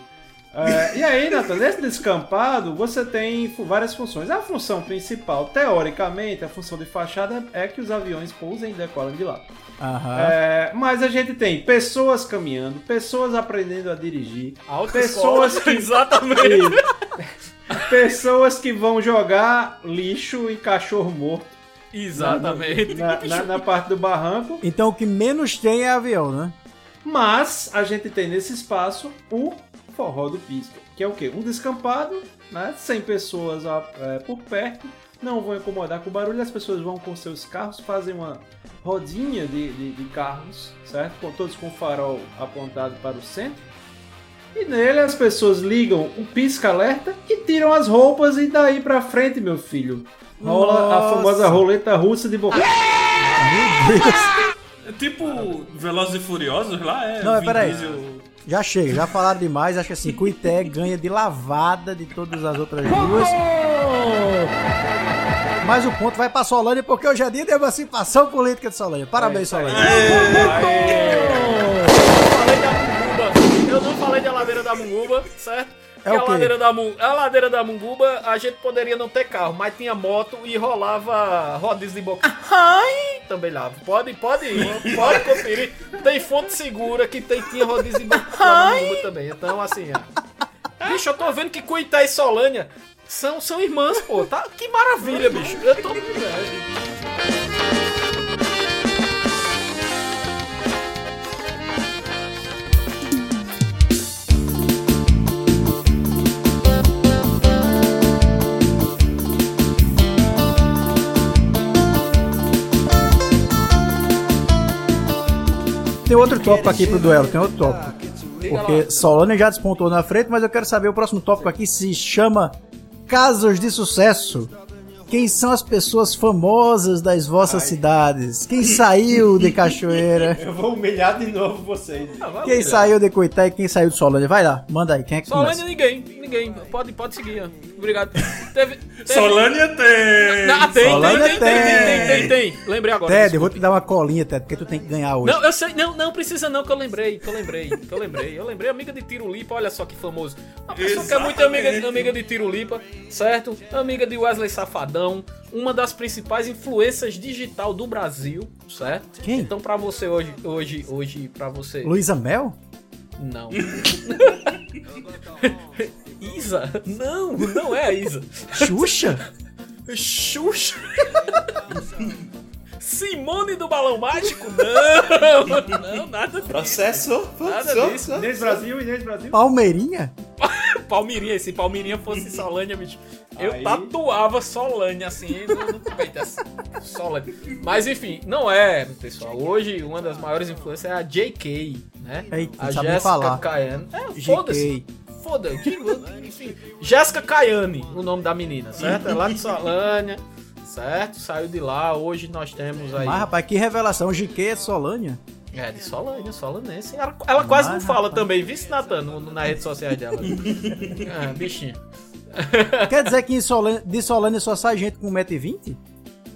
É, e aí, Nathan, nesse descampado você tem várias funções. A função principal, teoricamente, a função de fachada é que os aviões pousem e decolem de lá. É, mas a gente tem pessoas caminhando, pessoas aprendendo a dirigir, pessoas que Exatamente. *laughs* pessoas que vão jogar lixo e cachorro morto Exatamente. na, na- na parte do barranco. Então o que menos tem é avião, né? Mas a gente tem nesse espaço o forró do pisca, que é o quê? Um descampado, né? 100 pessoas é, por perto, não vão incomodar com o barulho, as pessoas vão com seus carros, fazem uma rodinha de, de, de carros, certo? Com, todos com o farol apontado para o centro. E nele as pessoas ligam o pisca-alerta e tiram as roupas e daí pra frente, meu filho. Rola a Nossa. famosa roleta russa de boca. É tipo Velozes e Furiosos lá, é. Não, Vin peraí. Diesel. Já chega, já falaram demais. Acho que assim, Cuité ganha de lavada de todas as outras duas. Mas o ponto vai pra Solânia, porque hoje é dia de emancipação política de Solânia. Parabéns, da Munguba. Eu não falei da ladeira da Munguba, certo? É o a ladeira da Mun- a ladeira da Munguba, a gente poderia não ter carro, mas tinha moto e rolava rodízio de boca. Ai! Também lá. Pode, pode ir, pode conferir. Tem fonte segura que tem, tinha rodízio de boca na Munguba também. Então, assim, ó. Bicho, eu tô vendo que Cuité e Solânia são, são irmãs, pô. Tá? Que maravilha, bicho. Eu tô. Tem outro tópico aqui pro duelo, tem outro tópico. Porque Solane já despontou na frente, mas eu quero saber o próximo tópico aqui se chama Casos de Sucesso. Quem são as pessoas famosas das vossas cidades? Quem saiu de Cachoeira? *laughs* Eu vou humilhar de novo vocês. Quem saiu de Coité e quem saiu de Solane? Vai lá, manda aí, quem é que Solânia, começa? ninguém. Ninguém. Pode, pode seguir. Obrigado. Teve. teve... Solânia tem. Ah, tem, tem, Solânia tem, tem, tem, tem, tem, tem. Lembrei agora. Ted, eu vou te dar uma colinha, Ted, porque tu tem que ganhar hoje. Não, eu sei, não, não precisa não, que eu lembrei, que eu lembrei, que eu lembrei. Eu lembrei, amiga de Tirulipa, olha só que famoso. Uma pessoa que é muito amiga, Exatamente. amiga de Tirulipa, certo? Amiga de Wesley Safadão, uma das principais influências digital do Brasil, certo? Quem? Então pra você hoje, hoje, hoje, pra você... Luísa Mel? Não. *laughs* Isa? Não, não é a Isa. Xuxa? Xuxa? *laughs* Simone do Balão Mágico? Não, *laughs* não, nada disso. Processo. Nada disso. Inês Brasil, Inês Brasil. Palmeirinha? *laughs* Palmirinha, se Palmirinha fosse Solânia, bicho, eu Aí- tatuava Solânia assim no, no peito, assim, Solânia. Mas enfim, não é, pessoal. Hoje, uma das maiores influências é a JK, né? Eita, a Jéssica. Caiane. É, JK. foda-se. Foda, digo, enfim. Jéssica Caiane, o nome da menina, certo? É lá de Solânia, certo? Saiu de lá. Hoje nós temos aí. Mas, rapaz, que revelação. GQ é Solânia? É, de Solânia, Solanense. Ela, ela quase não fala rapaz. também, vice Natan, nas redes sociais dela. *laughs* é, bichinha. Quer dizer que em Solânia, de Solânia só sai gente com 1,20m?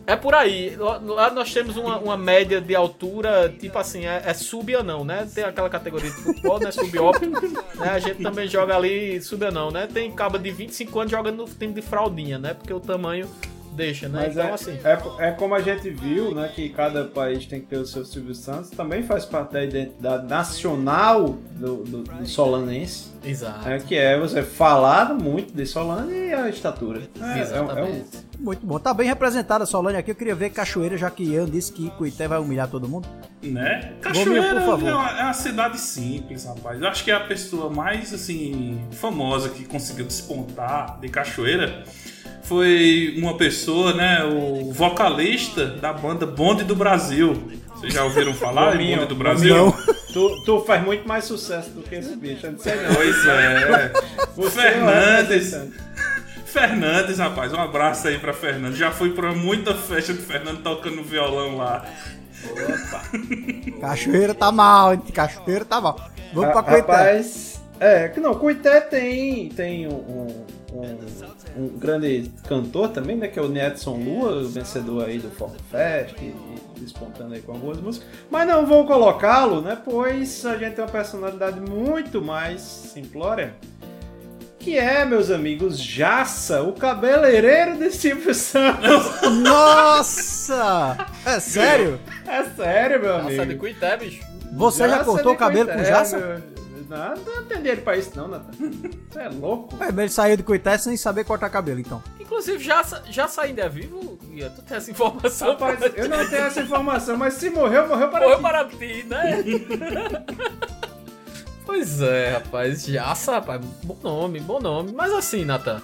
É por aí. Lá, nós temos uma, uma média de altura, tipo assim, é, é sub-anão, né? Tem aquela categoria de futebol, né? Sub-óptimo. né? A gente também joga ali sub-anão, né? Tem caba de 25 anos jogando no time de fraldinha, né? Porque o tamanho deixa, né? Mas então, é, assim. é, é como a gente viu, né, que cada país tem que ter o seu Silvio Santos, também faz parte da identidade nacional do, do, do solanense, Exato. né, que é você falar muito de Solana e a estatura. É, é, um- é um- Exatamente. Muito bom. Tá bem representada a Solânia aqui. Eu queria ver Cachoeira, já que Ian disse que Coité vai humilhar todo mundo. Né? Cachoeira por favor. é uma, é uma cidade simples, rapaz. Eu acho que é a pessoa mais, assim, famosa que conseguiu despontar de Cachoeira foi uma pessoa, né? O vocalista da banda Bonde do Brasil. Vocês já ouviram falar em Bonde do Brasil? Não. tu, tu faz muito mais sucesso do que esse bicho, eu não sei não. Pois é. Você Fernandes. é representante. Fernandes, rapaz, um abraço aí pra Fernandes. Já fui pra muita festa do Fernando tocando violão lá. Cachoeira tá mal, hein? Cachoeira tá mal. Vamos pra Ra- Coité. Rapaz, é, que não, Coité tem, tem um, um, um- um grande cantor também, né, que é o Nedson Lua, vencedor aí do Forró Fest, e, e despontando aí com algumas músicas. Mas não vou colocá-lo, né, pois a gente tem uma personalidade muito mais simplória, que é, meus amigos, Jassa, o cabeleireiro de Silvio Santos. *laughs* Nossa! É sério? é sério, meu Nossa, amigo. de Cuité, bicho. Você já Jassa cortou o cabelo com Jassa? meu- Não, não tem dinheiro pra isso não, Natan. Você é louco? É, mas ele saiu de Coité sem saber cortar cabelo, então. Inclusive, já, já sa- ainda é vivo? Ian? Tu tem essa informação? Rapaz, eu não tenho essa informação, mas se morreu, morreu para Morreu ti. para ti, né? *laughs* pois é, rapaz. Jaça, rapaz. Bom nome, bom nome. Mas assim, Nathan.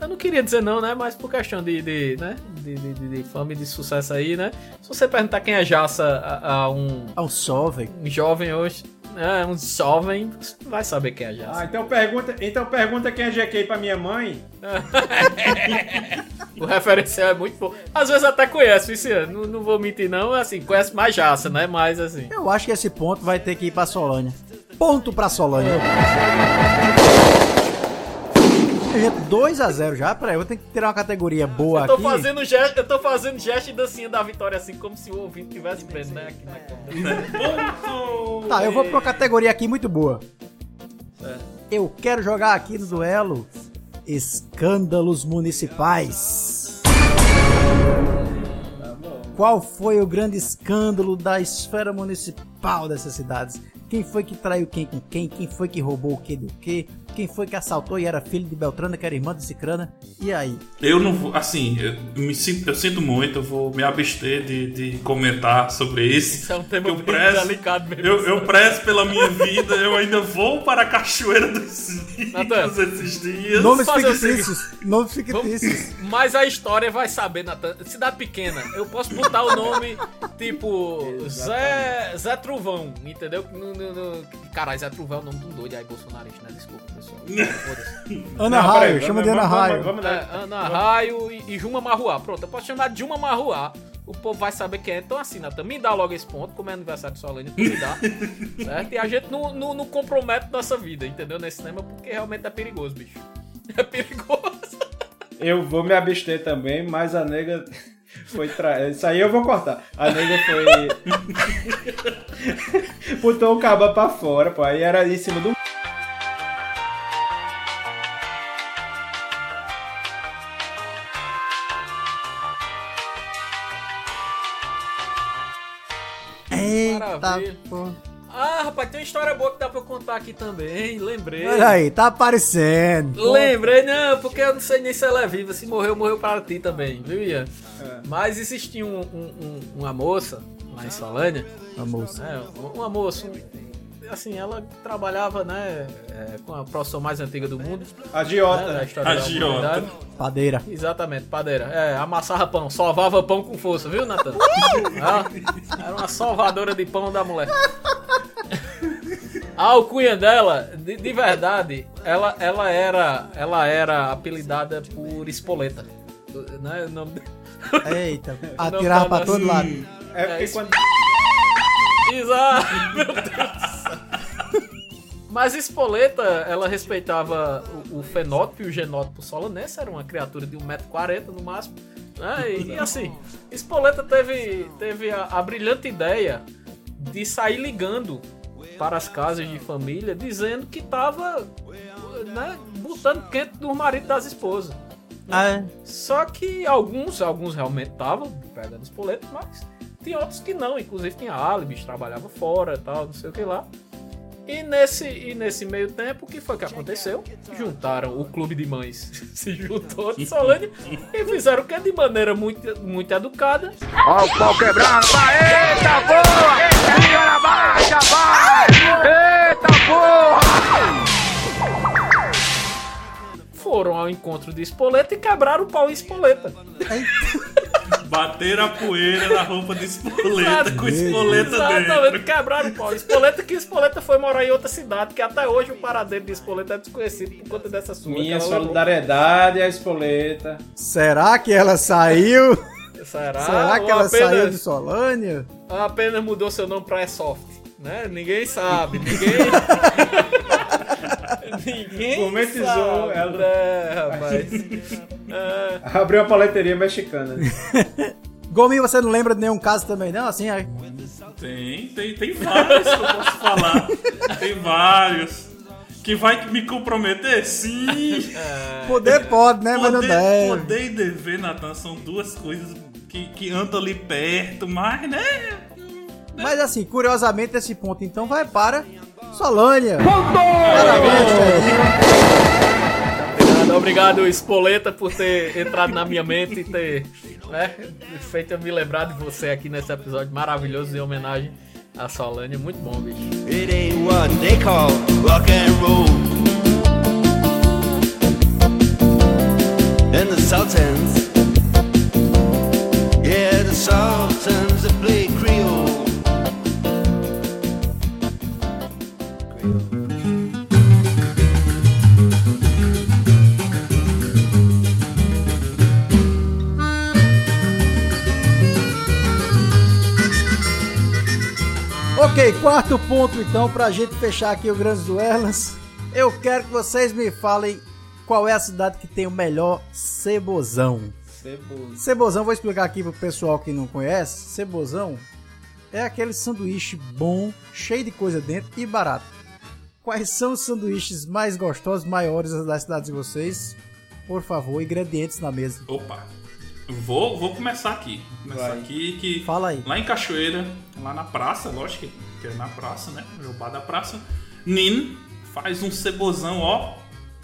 Eu não queria dizer não, né? Mas por questão de, de, né? de, de, de- de fama e de sucesso aí, né? Se você perguntar quem é Jaça a, a um, Ah, um velho. um jovem hoje, né? Um jovem, vai saber quem é Jaça. Ah, então pergunta, então pergunta quem é GK pra minha mãe. *laughs* O referencial é muito bom. Às vezes até conhece, Ian, não, não vou mentir não, assim, conhece mais Jaça, né? Mas assim. Eu acho que esse ponto vai ter que ir pra Solânia. Ponto pra Solânia. Gente, 2x0 já. Peraí, eu ter que tirar uma categoria boa Eu tô aqui. fazendo gesto, eu tô fazendo gesto e dancinha da vitória assim, como se o ouvinte tivesse vendo, né? Aqui na câmera. Ponto! Tá, eu vou pra uma categoria aqui muito boa. Certo. Eu quero jogar aqui no duelo Escândalos Municipais. Qual foi o grande escândalo da esfera municipal dessas cidades. Quem foi que traiu quem com quem? Quem foi que roubou o que do que? Quem foi que assaltou e era filho de Beltrana, que era irmã de Cicrana? E aí? Eu não vou, assim, eu, me sinto, eu sinto muito, eu vou me abster de, de comentar sobre isso. Isso é um tema eu bem prezo, delicado mesmo. Eu, eu prezo pela minha vida, eu ainda vou para a Cachoeira dos Índios esses dias. Nomes fictícios. Nomes fictícios. Mas a história vai saber, Natan. Cidade pequena, eu posso botar o nome tipo Zé, Zé Truvão, entendeu? No, no, no... Caralho, Zé Truvão é o nome de um doido aí, bolsonarista, né? Desculpa, pessoal. Ana Não, Raio, peraí, chama de Ana vamos- Raio. Vamos, É, dar. Ana Raio e, e Juma Marruá. Pronto, eu posso chamar de Juma Marruá. O povo vai saber quem é. Então assim, Natan, me dá logo esse ponto, como é aniversário de Solane, tu me dá. *laughs* certo? E a gente não, não, não compromete nossa vida, entendeu? Nesse tema, porque realmente é perigoso, bicho. É perigoso. Eu vou me abster também, mas a nega foi tra... Isso aí eu vou cortar. A nega foi. *laughs* *laughs* Botou o caba pra fora, pô. Aí era em cima do. Maravilha. pô. Ah, rapaz, tem uma história boa que dá pra eu contar aqui também. Lembrei. Olha aí, tá aparecendo. Lembrei, não, porque eu não sei nem se ela é viva. Se morreu, morreu para ti também, viu, Ian? É. Mas existia um- um- um- uma moça lá em Solânia, A moça. né? Uma moça, um- assim, ela trabalhava, né, é, com a profissão mais antiga do mundo, né, da Agiota. da Agiota. Padeira. Exatamente, padeira. É, amassava pão, sovava pão com força, viu, Natan? Ah, era uma sovadora de pão da mulher. A alcunha dela, de, de verdade, ela, ela era ela era apelidada por Espoleta. Né? O nome de- Eita, *laughs* Não atirava pra todo lado. É porque É, quando. Exato, meu Deus do céu. Mas Espoleta, ela respeitava o, o fenótipo e o genótipo solanense, era uma criatura de 1,40m no máximo. Né? E, e assim, Espoleta teve, teve a, a brilhante ideia de sair ligando para as casas de família, dizendo que tava né, botando quente no marido das esposas. Ah, é. Só que alguns, alguns realmente estavam pegando espoleta, mas tinha outros que não. Inclusive tinha álibis, trabalhava fora e tal, não sei o que lá. E nesse, e nesse meio tempo, o que foi que aconteceu? Juntaram o clube de mães, *laughs* se juntou de *laughs* Solane e fizeram o que de maneira muito, muito educada. Ó o pau quebrando, vai, eita porra! Liga na baixa, vai! Eita porra! Foram ao encontro de Espoleta e quebraram o pau em Espoleta. Bater a poeira na roupa de espoleta, com espoleta Exatamente, dentro. quebraram o pau. Espoleta que Espoleta foi morar em outra cidade, que até hoje o paradeiro de Espoleta é desconhecido por conta dessa sua. Minha solidariedade à espoleta. Será que ela saiu? Será? Será que ela apenas, saiu de Solânia? apenas mudou seu nome pra E-Soft, né? Ninguém sabe, *laughs* ninguém... ninguém Gourmetizou sabe, ela. É, rapaz. É, *laughs* Abriu a paleteria mexicana. *laughs* Gominho, você não lembra de nenhum caso também, não? Assim, aí. Tem, tem, tem vários que eu posso falar. Tem vários. Que vai me comprometer? Sim! Poder pode, né? Mas não Poder, deve. poder e dever, Natan, são duas coisas que, que andam ali perto, mas, né? Mas assim, curiosamente, esse ponto então vai para Solânia. Parabéns, Fredinho. obrigado, obrigado, Espoleta, por ter entrado na minha mente e ter né, feito eu me lembrar de você aqui nesse episódio maravilhoso em homenagem a Solânia. Muito bom, bicho. It ain't what they call rock and roll. And the Sultans, yeah, the Sultans that Ok, quarto ponto então, pra gente fechar aqui o Grandes Duelas. Eu quero que vocês me falem qual é a cidade que tem o melhor cebozão. Ceboso. Cebozão, vou explicar aqui pro pessoal que não conhece. Cebozão é aquele sanduíche bom, cheio de coisa dentro e barato. Quais são os sanduíches mais gostosos, maiores das cidades de vocês? Por favor, ingredientes na mesa. Opa! Vou, vou começar aqui. Vou começar Vai. aqui que. Fala aí. Lá em Cachoeira, lá na praça, lógico que- que é na praça, né? No bar da praça. Nin faz um cebozão, ó,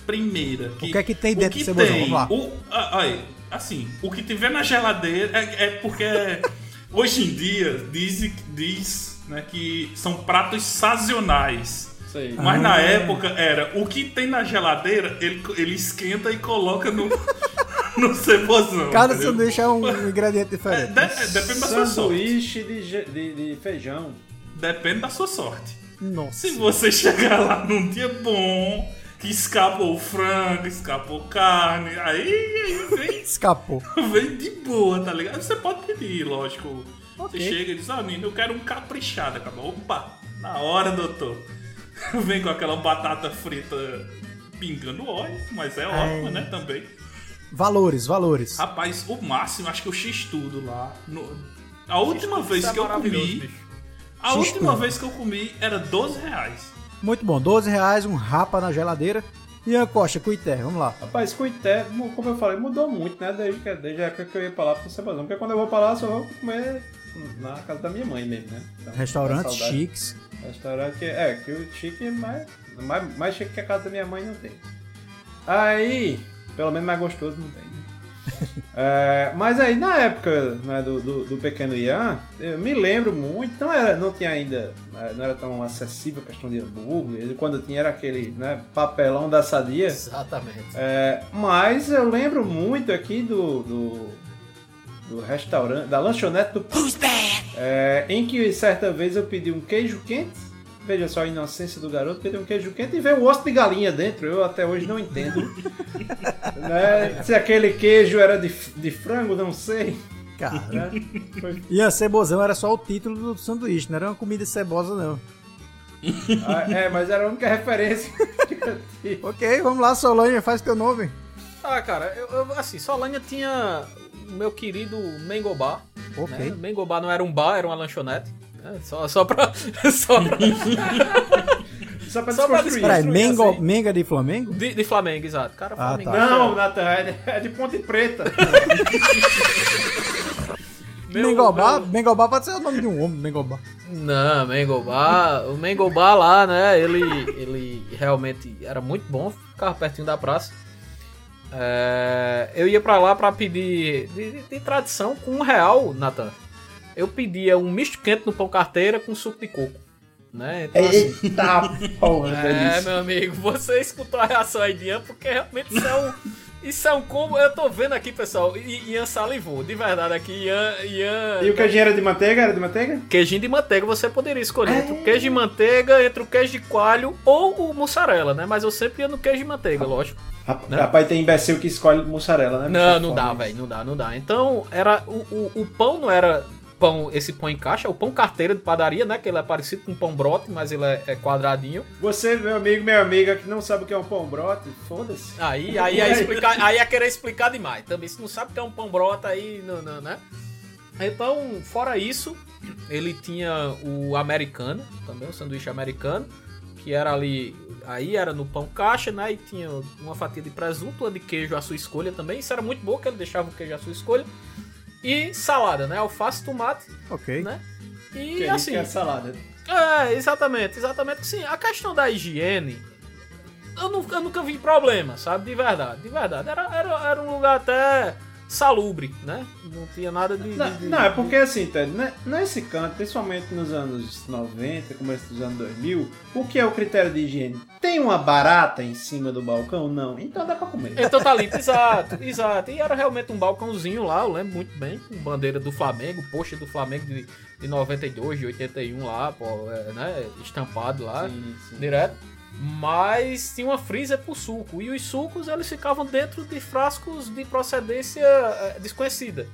primeira. O que é que tem o dentro que do cebozão? tem- Vamos lá. o- aí, assim, o que tiver na geladeira é, é porque *laughs* hoje em dia diz, diz né, que são pratos sazonais. Sei. Mas na Ah. época era o que tem na geladeira, ele, ele esquenta e coloca no, *laughs* no cebozão. Cada entendeu? sanduíche é um ingrediente É, diferente. de- é, depende da sua sorte. Sanduíche de, de, de feijão. Depende da sua sorte. Nossa. Se você chegar lá num dia bom, que escapou o frango, escapou carne, aí, aí vem, *laughs* Escapou. vem de boa, tá ligado? Você pode pedir, lógico. Ok. Você chega e diz, ó, Nino, eu quero um caprichado, acabou. Opa, na hora, doutor. *laughs* Vem com aquela batata frita pingando óleo, mas é ótima, né, também. Valores, valores. Rapaz, o máximo, acho que o X-Tudo lá. no- A última vez Isso é que eu comi. bicho. A última vez que eu comi era 12 reais. Muito bom. 12 reais, um rapa na geladeira. Ian Costa, Cuité, vamos lá. Rapaz, Cuité, como eu falei, mudou muito, né? Desde, que- desde a época que eu ia pra lá pro Cebazão. Porque quando eu vou pra lá, só vou comer na casa da minha mãe mesmo, né? Então, saudade. chiques. Restaurante é, que o chique é mais, mais, mais chique que a casa da minha mãe não tem. Aí, pelo menos mais gostoso não tem. né? *laughs* É, mas aí na época né, do, do, do pequeno Ian, eu me lembro muito, não, era, não tinha ainda, né, não era tão acessível a questão de hambúrguer, quando tinha era aquele né, papelão da sadia. Exatamente. É, mas eu lembro muito aqui do, do, do restaurante, da lanchonete do é, em que certa vez eu pedi um queijo quente. Veja só a inocência do garoto, pedi um queijo quente e veio um osso de galinha dentro. Eu até hoje não entendo. *laughs* né? Se aquele queijo era de, de frango, não sei. Cara. né? Foi- Ian Cebozão era só o título do sanduíche, não era uma comida cebosa, não. Ah, é, mas era a única referência *laughs* que eu tive. Ok, vamos lá, Solange, faz teu nome. Ah, cara, eu, eu- assim, Solânia tinha meu querido Mengobá. Ok. Né? Mengobá não era um bar, era uma lanchonete. né? Só, só pra. *laughs* Só pra. *laughs* Só pra Só pra desconstruir. Peraí, Mengo, assim. Menga de Flamengo? De, de Flamengo, exato. Cara, Ah, Flamengo. tá. Não, Nathan, é de, é de Ponte Preta. *laughs* Meu- Mengobá, meu- Mengobá pode ser o nome de um homem, Mengobá. Não, Mengobá, o Mengobá lá, né? Ele, ele realmente era muito bom, ficava pertinho da praça. É, eu ia pra lá pra pedir de, de- tradição com um real, Nathan. Eu pedia um misto quente no pão carteira com suco de coco, né? Então, assim, Eita porra, *laughs* é, delícia. meu amigo, você escutou a reação aí de Ian, porque realmente isso é um. Isso é um combo. Eu tô vendo aqui, pessoal. Ian salivou, de verdade aqui. Ian. Ian E o queijinho era de manteiga? Era de manteiga? Queijinho de manteiga você poderia escolher entre o queijo de manteiga, entre o queijo de coalho ou o mussarela, né? Mas eu sempre ia no queijo de manteiga, lógico. Rap- Né? Rapaz, tem imbecil que escolhe mussarela, né? Não, não dá, velho, não dá, não dá. Então, era o, o, o pão não era pão, esse pão em caixa, é o pão carteira de padaria, né? Que ele é parecido com um pão brote, mas ele é, é quadradinho. Você, meu amigo, minha amiga, que não sabe o que é um pão brote, foda-se. Aí, aí, ia *laughs* explicar, aí ia querer explicar demais. Também, se não sabe o que é um pão brota, aí não, não, né? Então, fora isso, ele tinha o americano, também o sanduíche americano, que era ali, aí era no pão caixa, né? E tinha uma fatia de presunto, uma de queijo à sua escolha também. Isso era muito bom, que ele deixava o queijo à sua escolha. E salada, né? Alface, tomate, Ok. né? E Que assim, que é salada. é, exatamente, exatamente. Sim, a questão da higiene, eu nunca, eu nunca vi problema, sabe? De verdade, de verdade. Era, era, era um lugar até salubre, né? Não tinha nada de. Não, de- de- não, é porque assim, Ted, né, nesse canto, principalmente nos anos 90, começo dos anos 2000, o que é o critério de higiene? Tem uma barata em cima do balcão? Não. Então dá pra comer. Então tá limpo, exato, exato. E era realmente um balcãozinho lá, eu lembro muito bem, com bandeira do Flamengo, poxa do Flamengo de, de 92, de 81 lá, pô, é, né? Estampado lá. Sim, sim. direto. Mas tinha uma freezer pro suco. E os sucos eles ficavam dentro de frascos de procedência eh, desconhecida.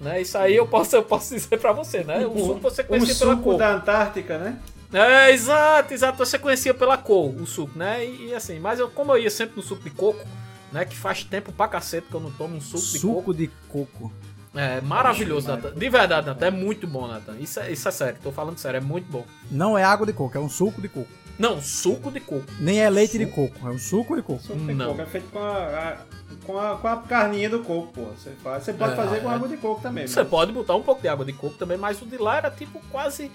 Né? Isso aí eu posso, eu posso dizer pra você, né? O suco você Um conhecia pela suco cor. da Antártica, né? É, exato, exato. Você conhecia pela cor o suco, né? E, e assim, mas eu, como eu ia sempre no suco de coco, né? Que faz tempo pra cacete que eu não tomo um suco, de coco. Suco de coco. É maravilhoso, Nathan. De verdade, Nathan. É muito bom, Nathan. Isso é, isso é sério, tô falando sério, é muito bom. Não é água de coco, é um suco de coco. Não, suco de coco. Nem é leite de coco, é um suco de coco. Suco de Não. coco é feito com a, a- com a, com a carninha do coco, pô. Você, faz, você pode É, fazer com é. água de coco também. Você mas- pode botar um pouco de água de coco também, mas o de lá era tipo quase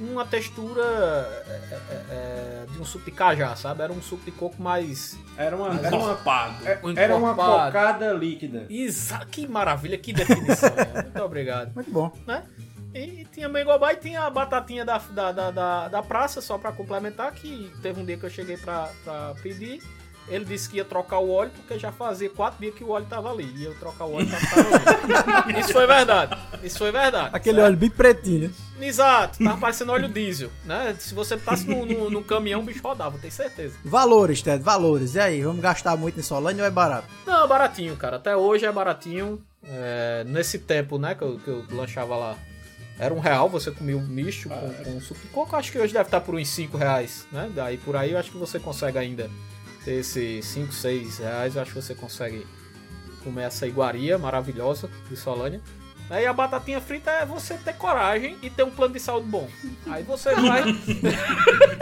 uma textura é, é, é, de um suco de cajá, sabe? Era um suco de coco mais. Era uma, era uma, Encorpado. é- Um era uma cocada líquida. Exa que maravilha, que definição. *laughs* Muito obrigado. Muito bom. né? E tinha mengobá e tinha a batatinha da, da, da, da, da praça, só pra complementar, que teve um dia que eu cheguei pra, pra pedir. Ele disse que ia trocar o óleo, porque já fazia quatro dias que o óleo tava ali. E eu trocar o óleo pra ficar ali. *laughs* Isso foi verdade. Isso foi verdade. Aquele óleo bem pretinho, né? Exato, tava parecendo óleo diesel, né? Se você botasse no, no, no caminhão, o bicho rodava, tenho certeza. Valores, Ted, valores. E aí, vamos gastar muito em Solândia ou é barato? Não, baratinho, cara. Até hoje é baratinho. É, nesse tempo, né, que eu, que eu lanchava lá, era um real, você comia um misto com, com suco de coco. Acho que hoje deve estar por uns 5 reais, né? Daí por aí eu acho que você consegue ainda ter esses 5, 6 reais. Eu acho que você consegue comer essa iguaria maravilhosa de Solânia. Aí a batatinha frita é você ter coragem e ter um plano de saúde bom. Aí você vai. *laughs*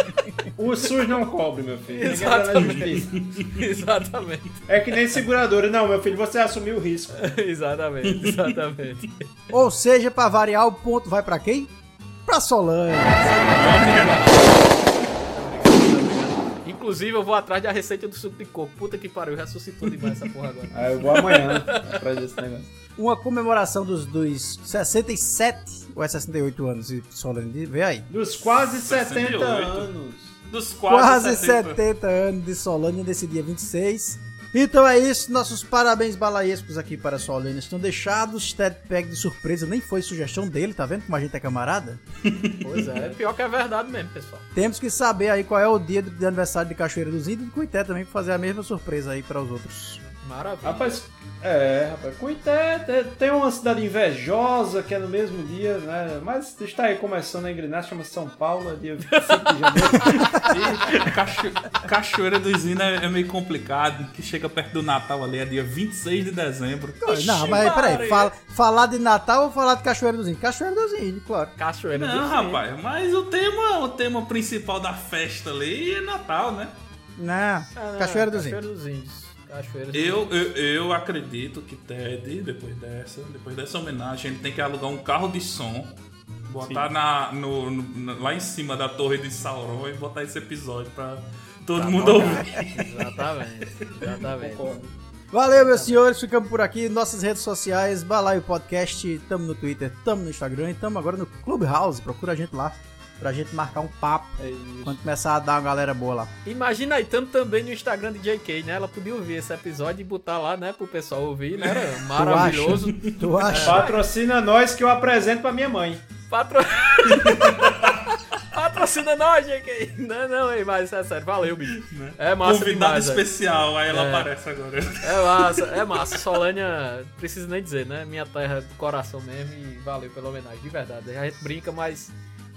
O SUS não cobre, meu filho. Exatamente. *laughs* exatamente. É que nem seguradora. Não, meu filho, você assumiu o risco. *laughs* exatamente. Exatamente. *laughs* Ou seja, pra variar, o ponto vai pra quem? Pra Solândia. Inclusive, eu vou atrás da receita do suco de coco. Puta que pariu, ressuscitou demais essa porra agora. Aí eu vou amanhã atrás desse negócio. Uma comemoração dos, dos 67 ou é 68 anos de Solândia. Vê aí. Dos quase 70 68. anos. Dos quase, Quase 70. 70 anos de Solândia nesse dia 26. Então é isso, nossos parabéns balaiescos aqui para Solândia estão deixados. Ted Peg de surpresa, nem foi sugestão dele, tá vendo como a gente é camarada? *laughs* Pois é, pior que é verdade mesmo, pessoal. Temos que saber aí qual é o dia de aniversário de Cachoeira dos Índios e do Cuité também pra fazer a mesma surpresa aí para os outros. Maravilha. Rapaz, é, rapaz, Cuité te- tem uma cidade invejosa que é no mesmo dia, né? Mas está aí começando a engrenar, chama São Paulo, é dia 25 de janeiro. E *laughs* Cacho... Cachoeira dos Índios é é meio complicado, que chega perto do Natal ali, é dia 26 de dezembro. não, mas peraí, fala- falar de Natal ou falar de Cachoeira dos Índios? Cachoeira dos Índios, claro. Cachoeira Não, do Sul. rapaz, mas o tema, o tema principal da festa ali é Natal, né? Não, Ah, não, Cachoeira dos Cachoeira Índios. dos Índios. Eu, eu, eu acredito que Ted, depois dessa, depois dessa homenagem, ele tem que alugar um carro de som, botar na, no, no- lá em cima da torre de Sauron e botar esse episódio pra todo mundo ouvir. Exatamente. Exatamente. Valeu, meus senhores. Ficamos por aqui. Nossas redes sociais, Balaio Podcast. Tamo no Twitter, tamo no Instagram e tamo agora no Clubhouse. Procura a gente lá pra gente marcar um papo É quando começar a dar uma galera boa lá. Imagina aí, tanto também no Instagram de JK, né? Ela podia ouvir esse episódio e botar lá, né, pro pessoal ouvir, né? Era *laughs* maravilhoso. Tu acha? Tu acha? Patrocina nós que eu apresento pra minha mãe. Patro... *laughs* Patrocina nós, JK. Não, não, ei, mas é sério, valeu, bicho. É massa Convidado demais, especial, aí ela É. aparece agora. É massa, é massa. Solânia, preciso nem dizer, né? Minha terra do coração mesmo e valeu pela homenagem, de verdade. A gente brinca, mas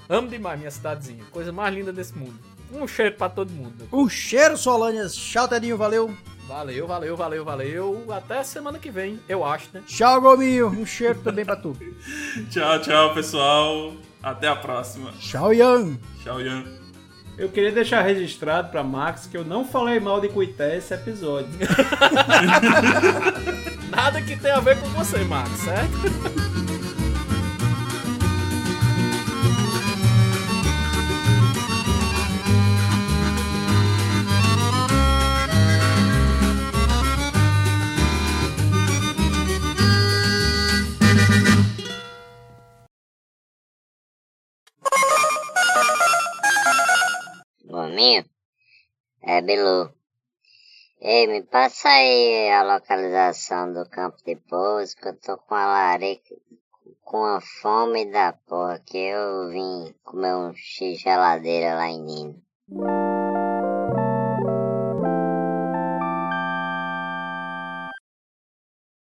amo demais minha cidadezinha. Coisa mais linda desse mundo. Um cheiro pra todo mundo. Um cheiro, Solânias. Tchau, Tedinho. Valeu. Valeu, valeu, valeu, valeu. Até semana que vem, eu acho, né? Tchau, Gominho. Um cheiro também pra tu. *laughs* Tchau, tchau, pessoal. Até a próxima. Tchau, Ian. Tchau, Ian. Eu queria deixar registrado pra Max que eu não falei mal de Cuité esse episódio. *laughs* Nada que tenha a ver com você, Max, certo? *laughs* É, Bilu. Ei, me passa aí a localização do campo de pouso, que eu tô com a larica, com a fome da porra, que eu vim comer um x geladeira lá em Nino.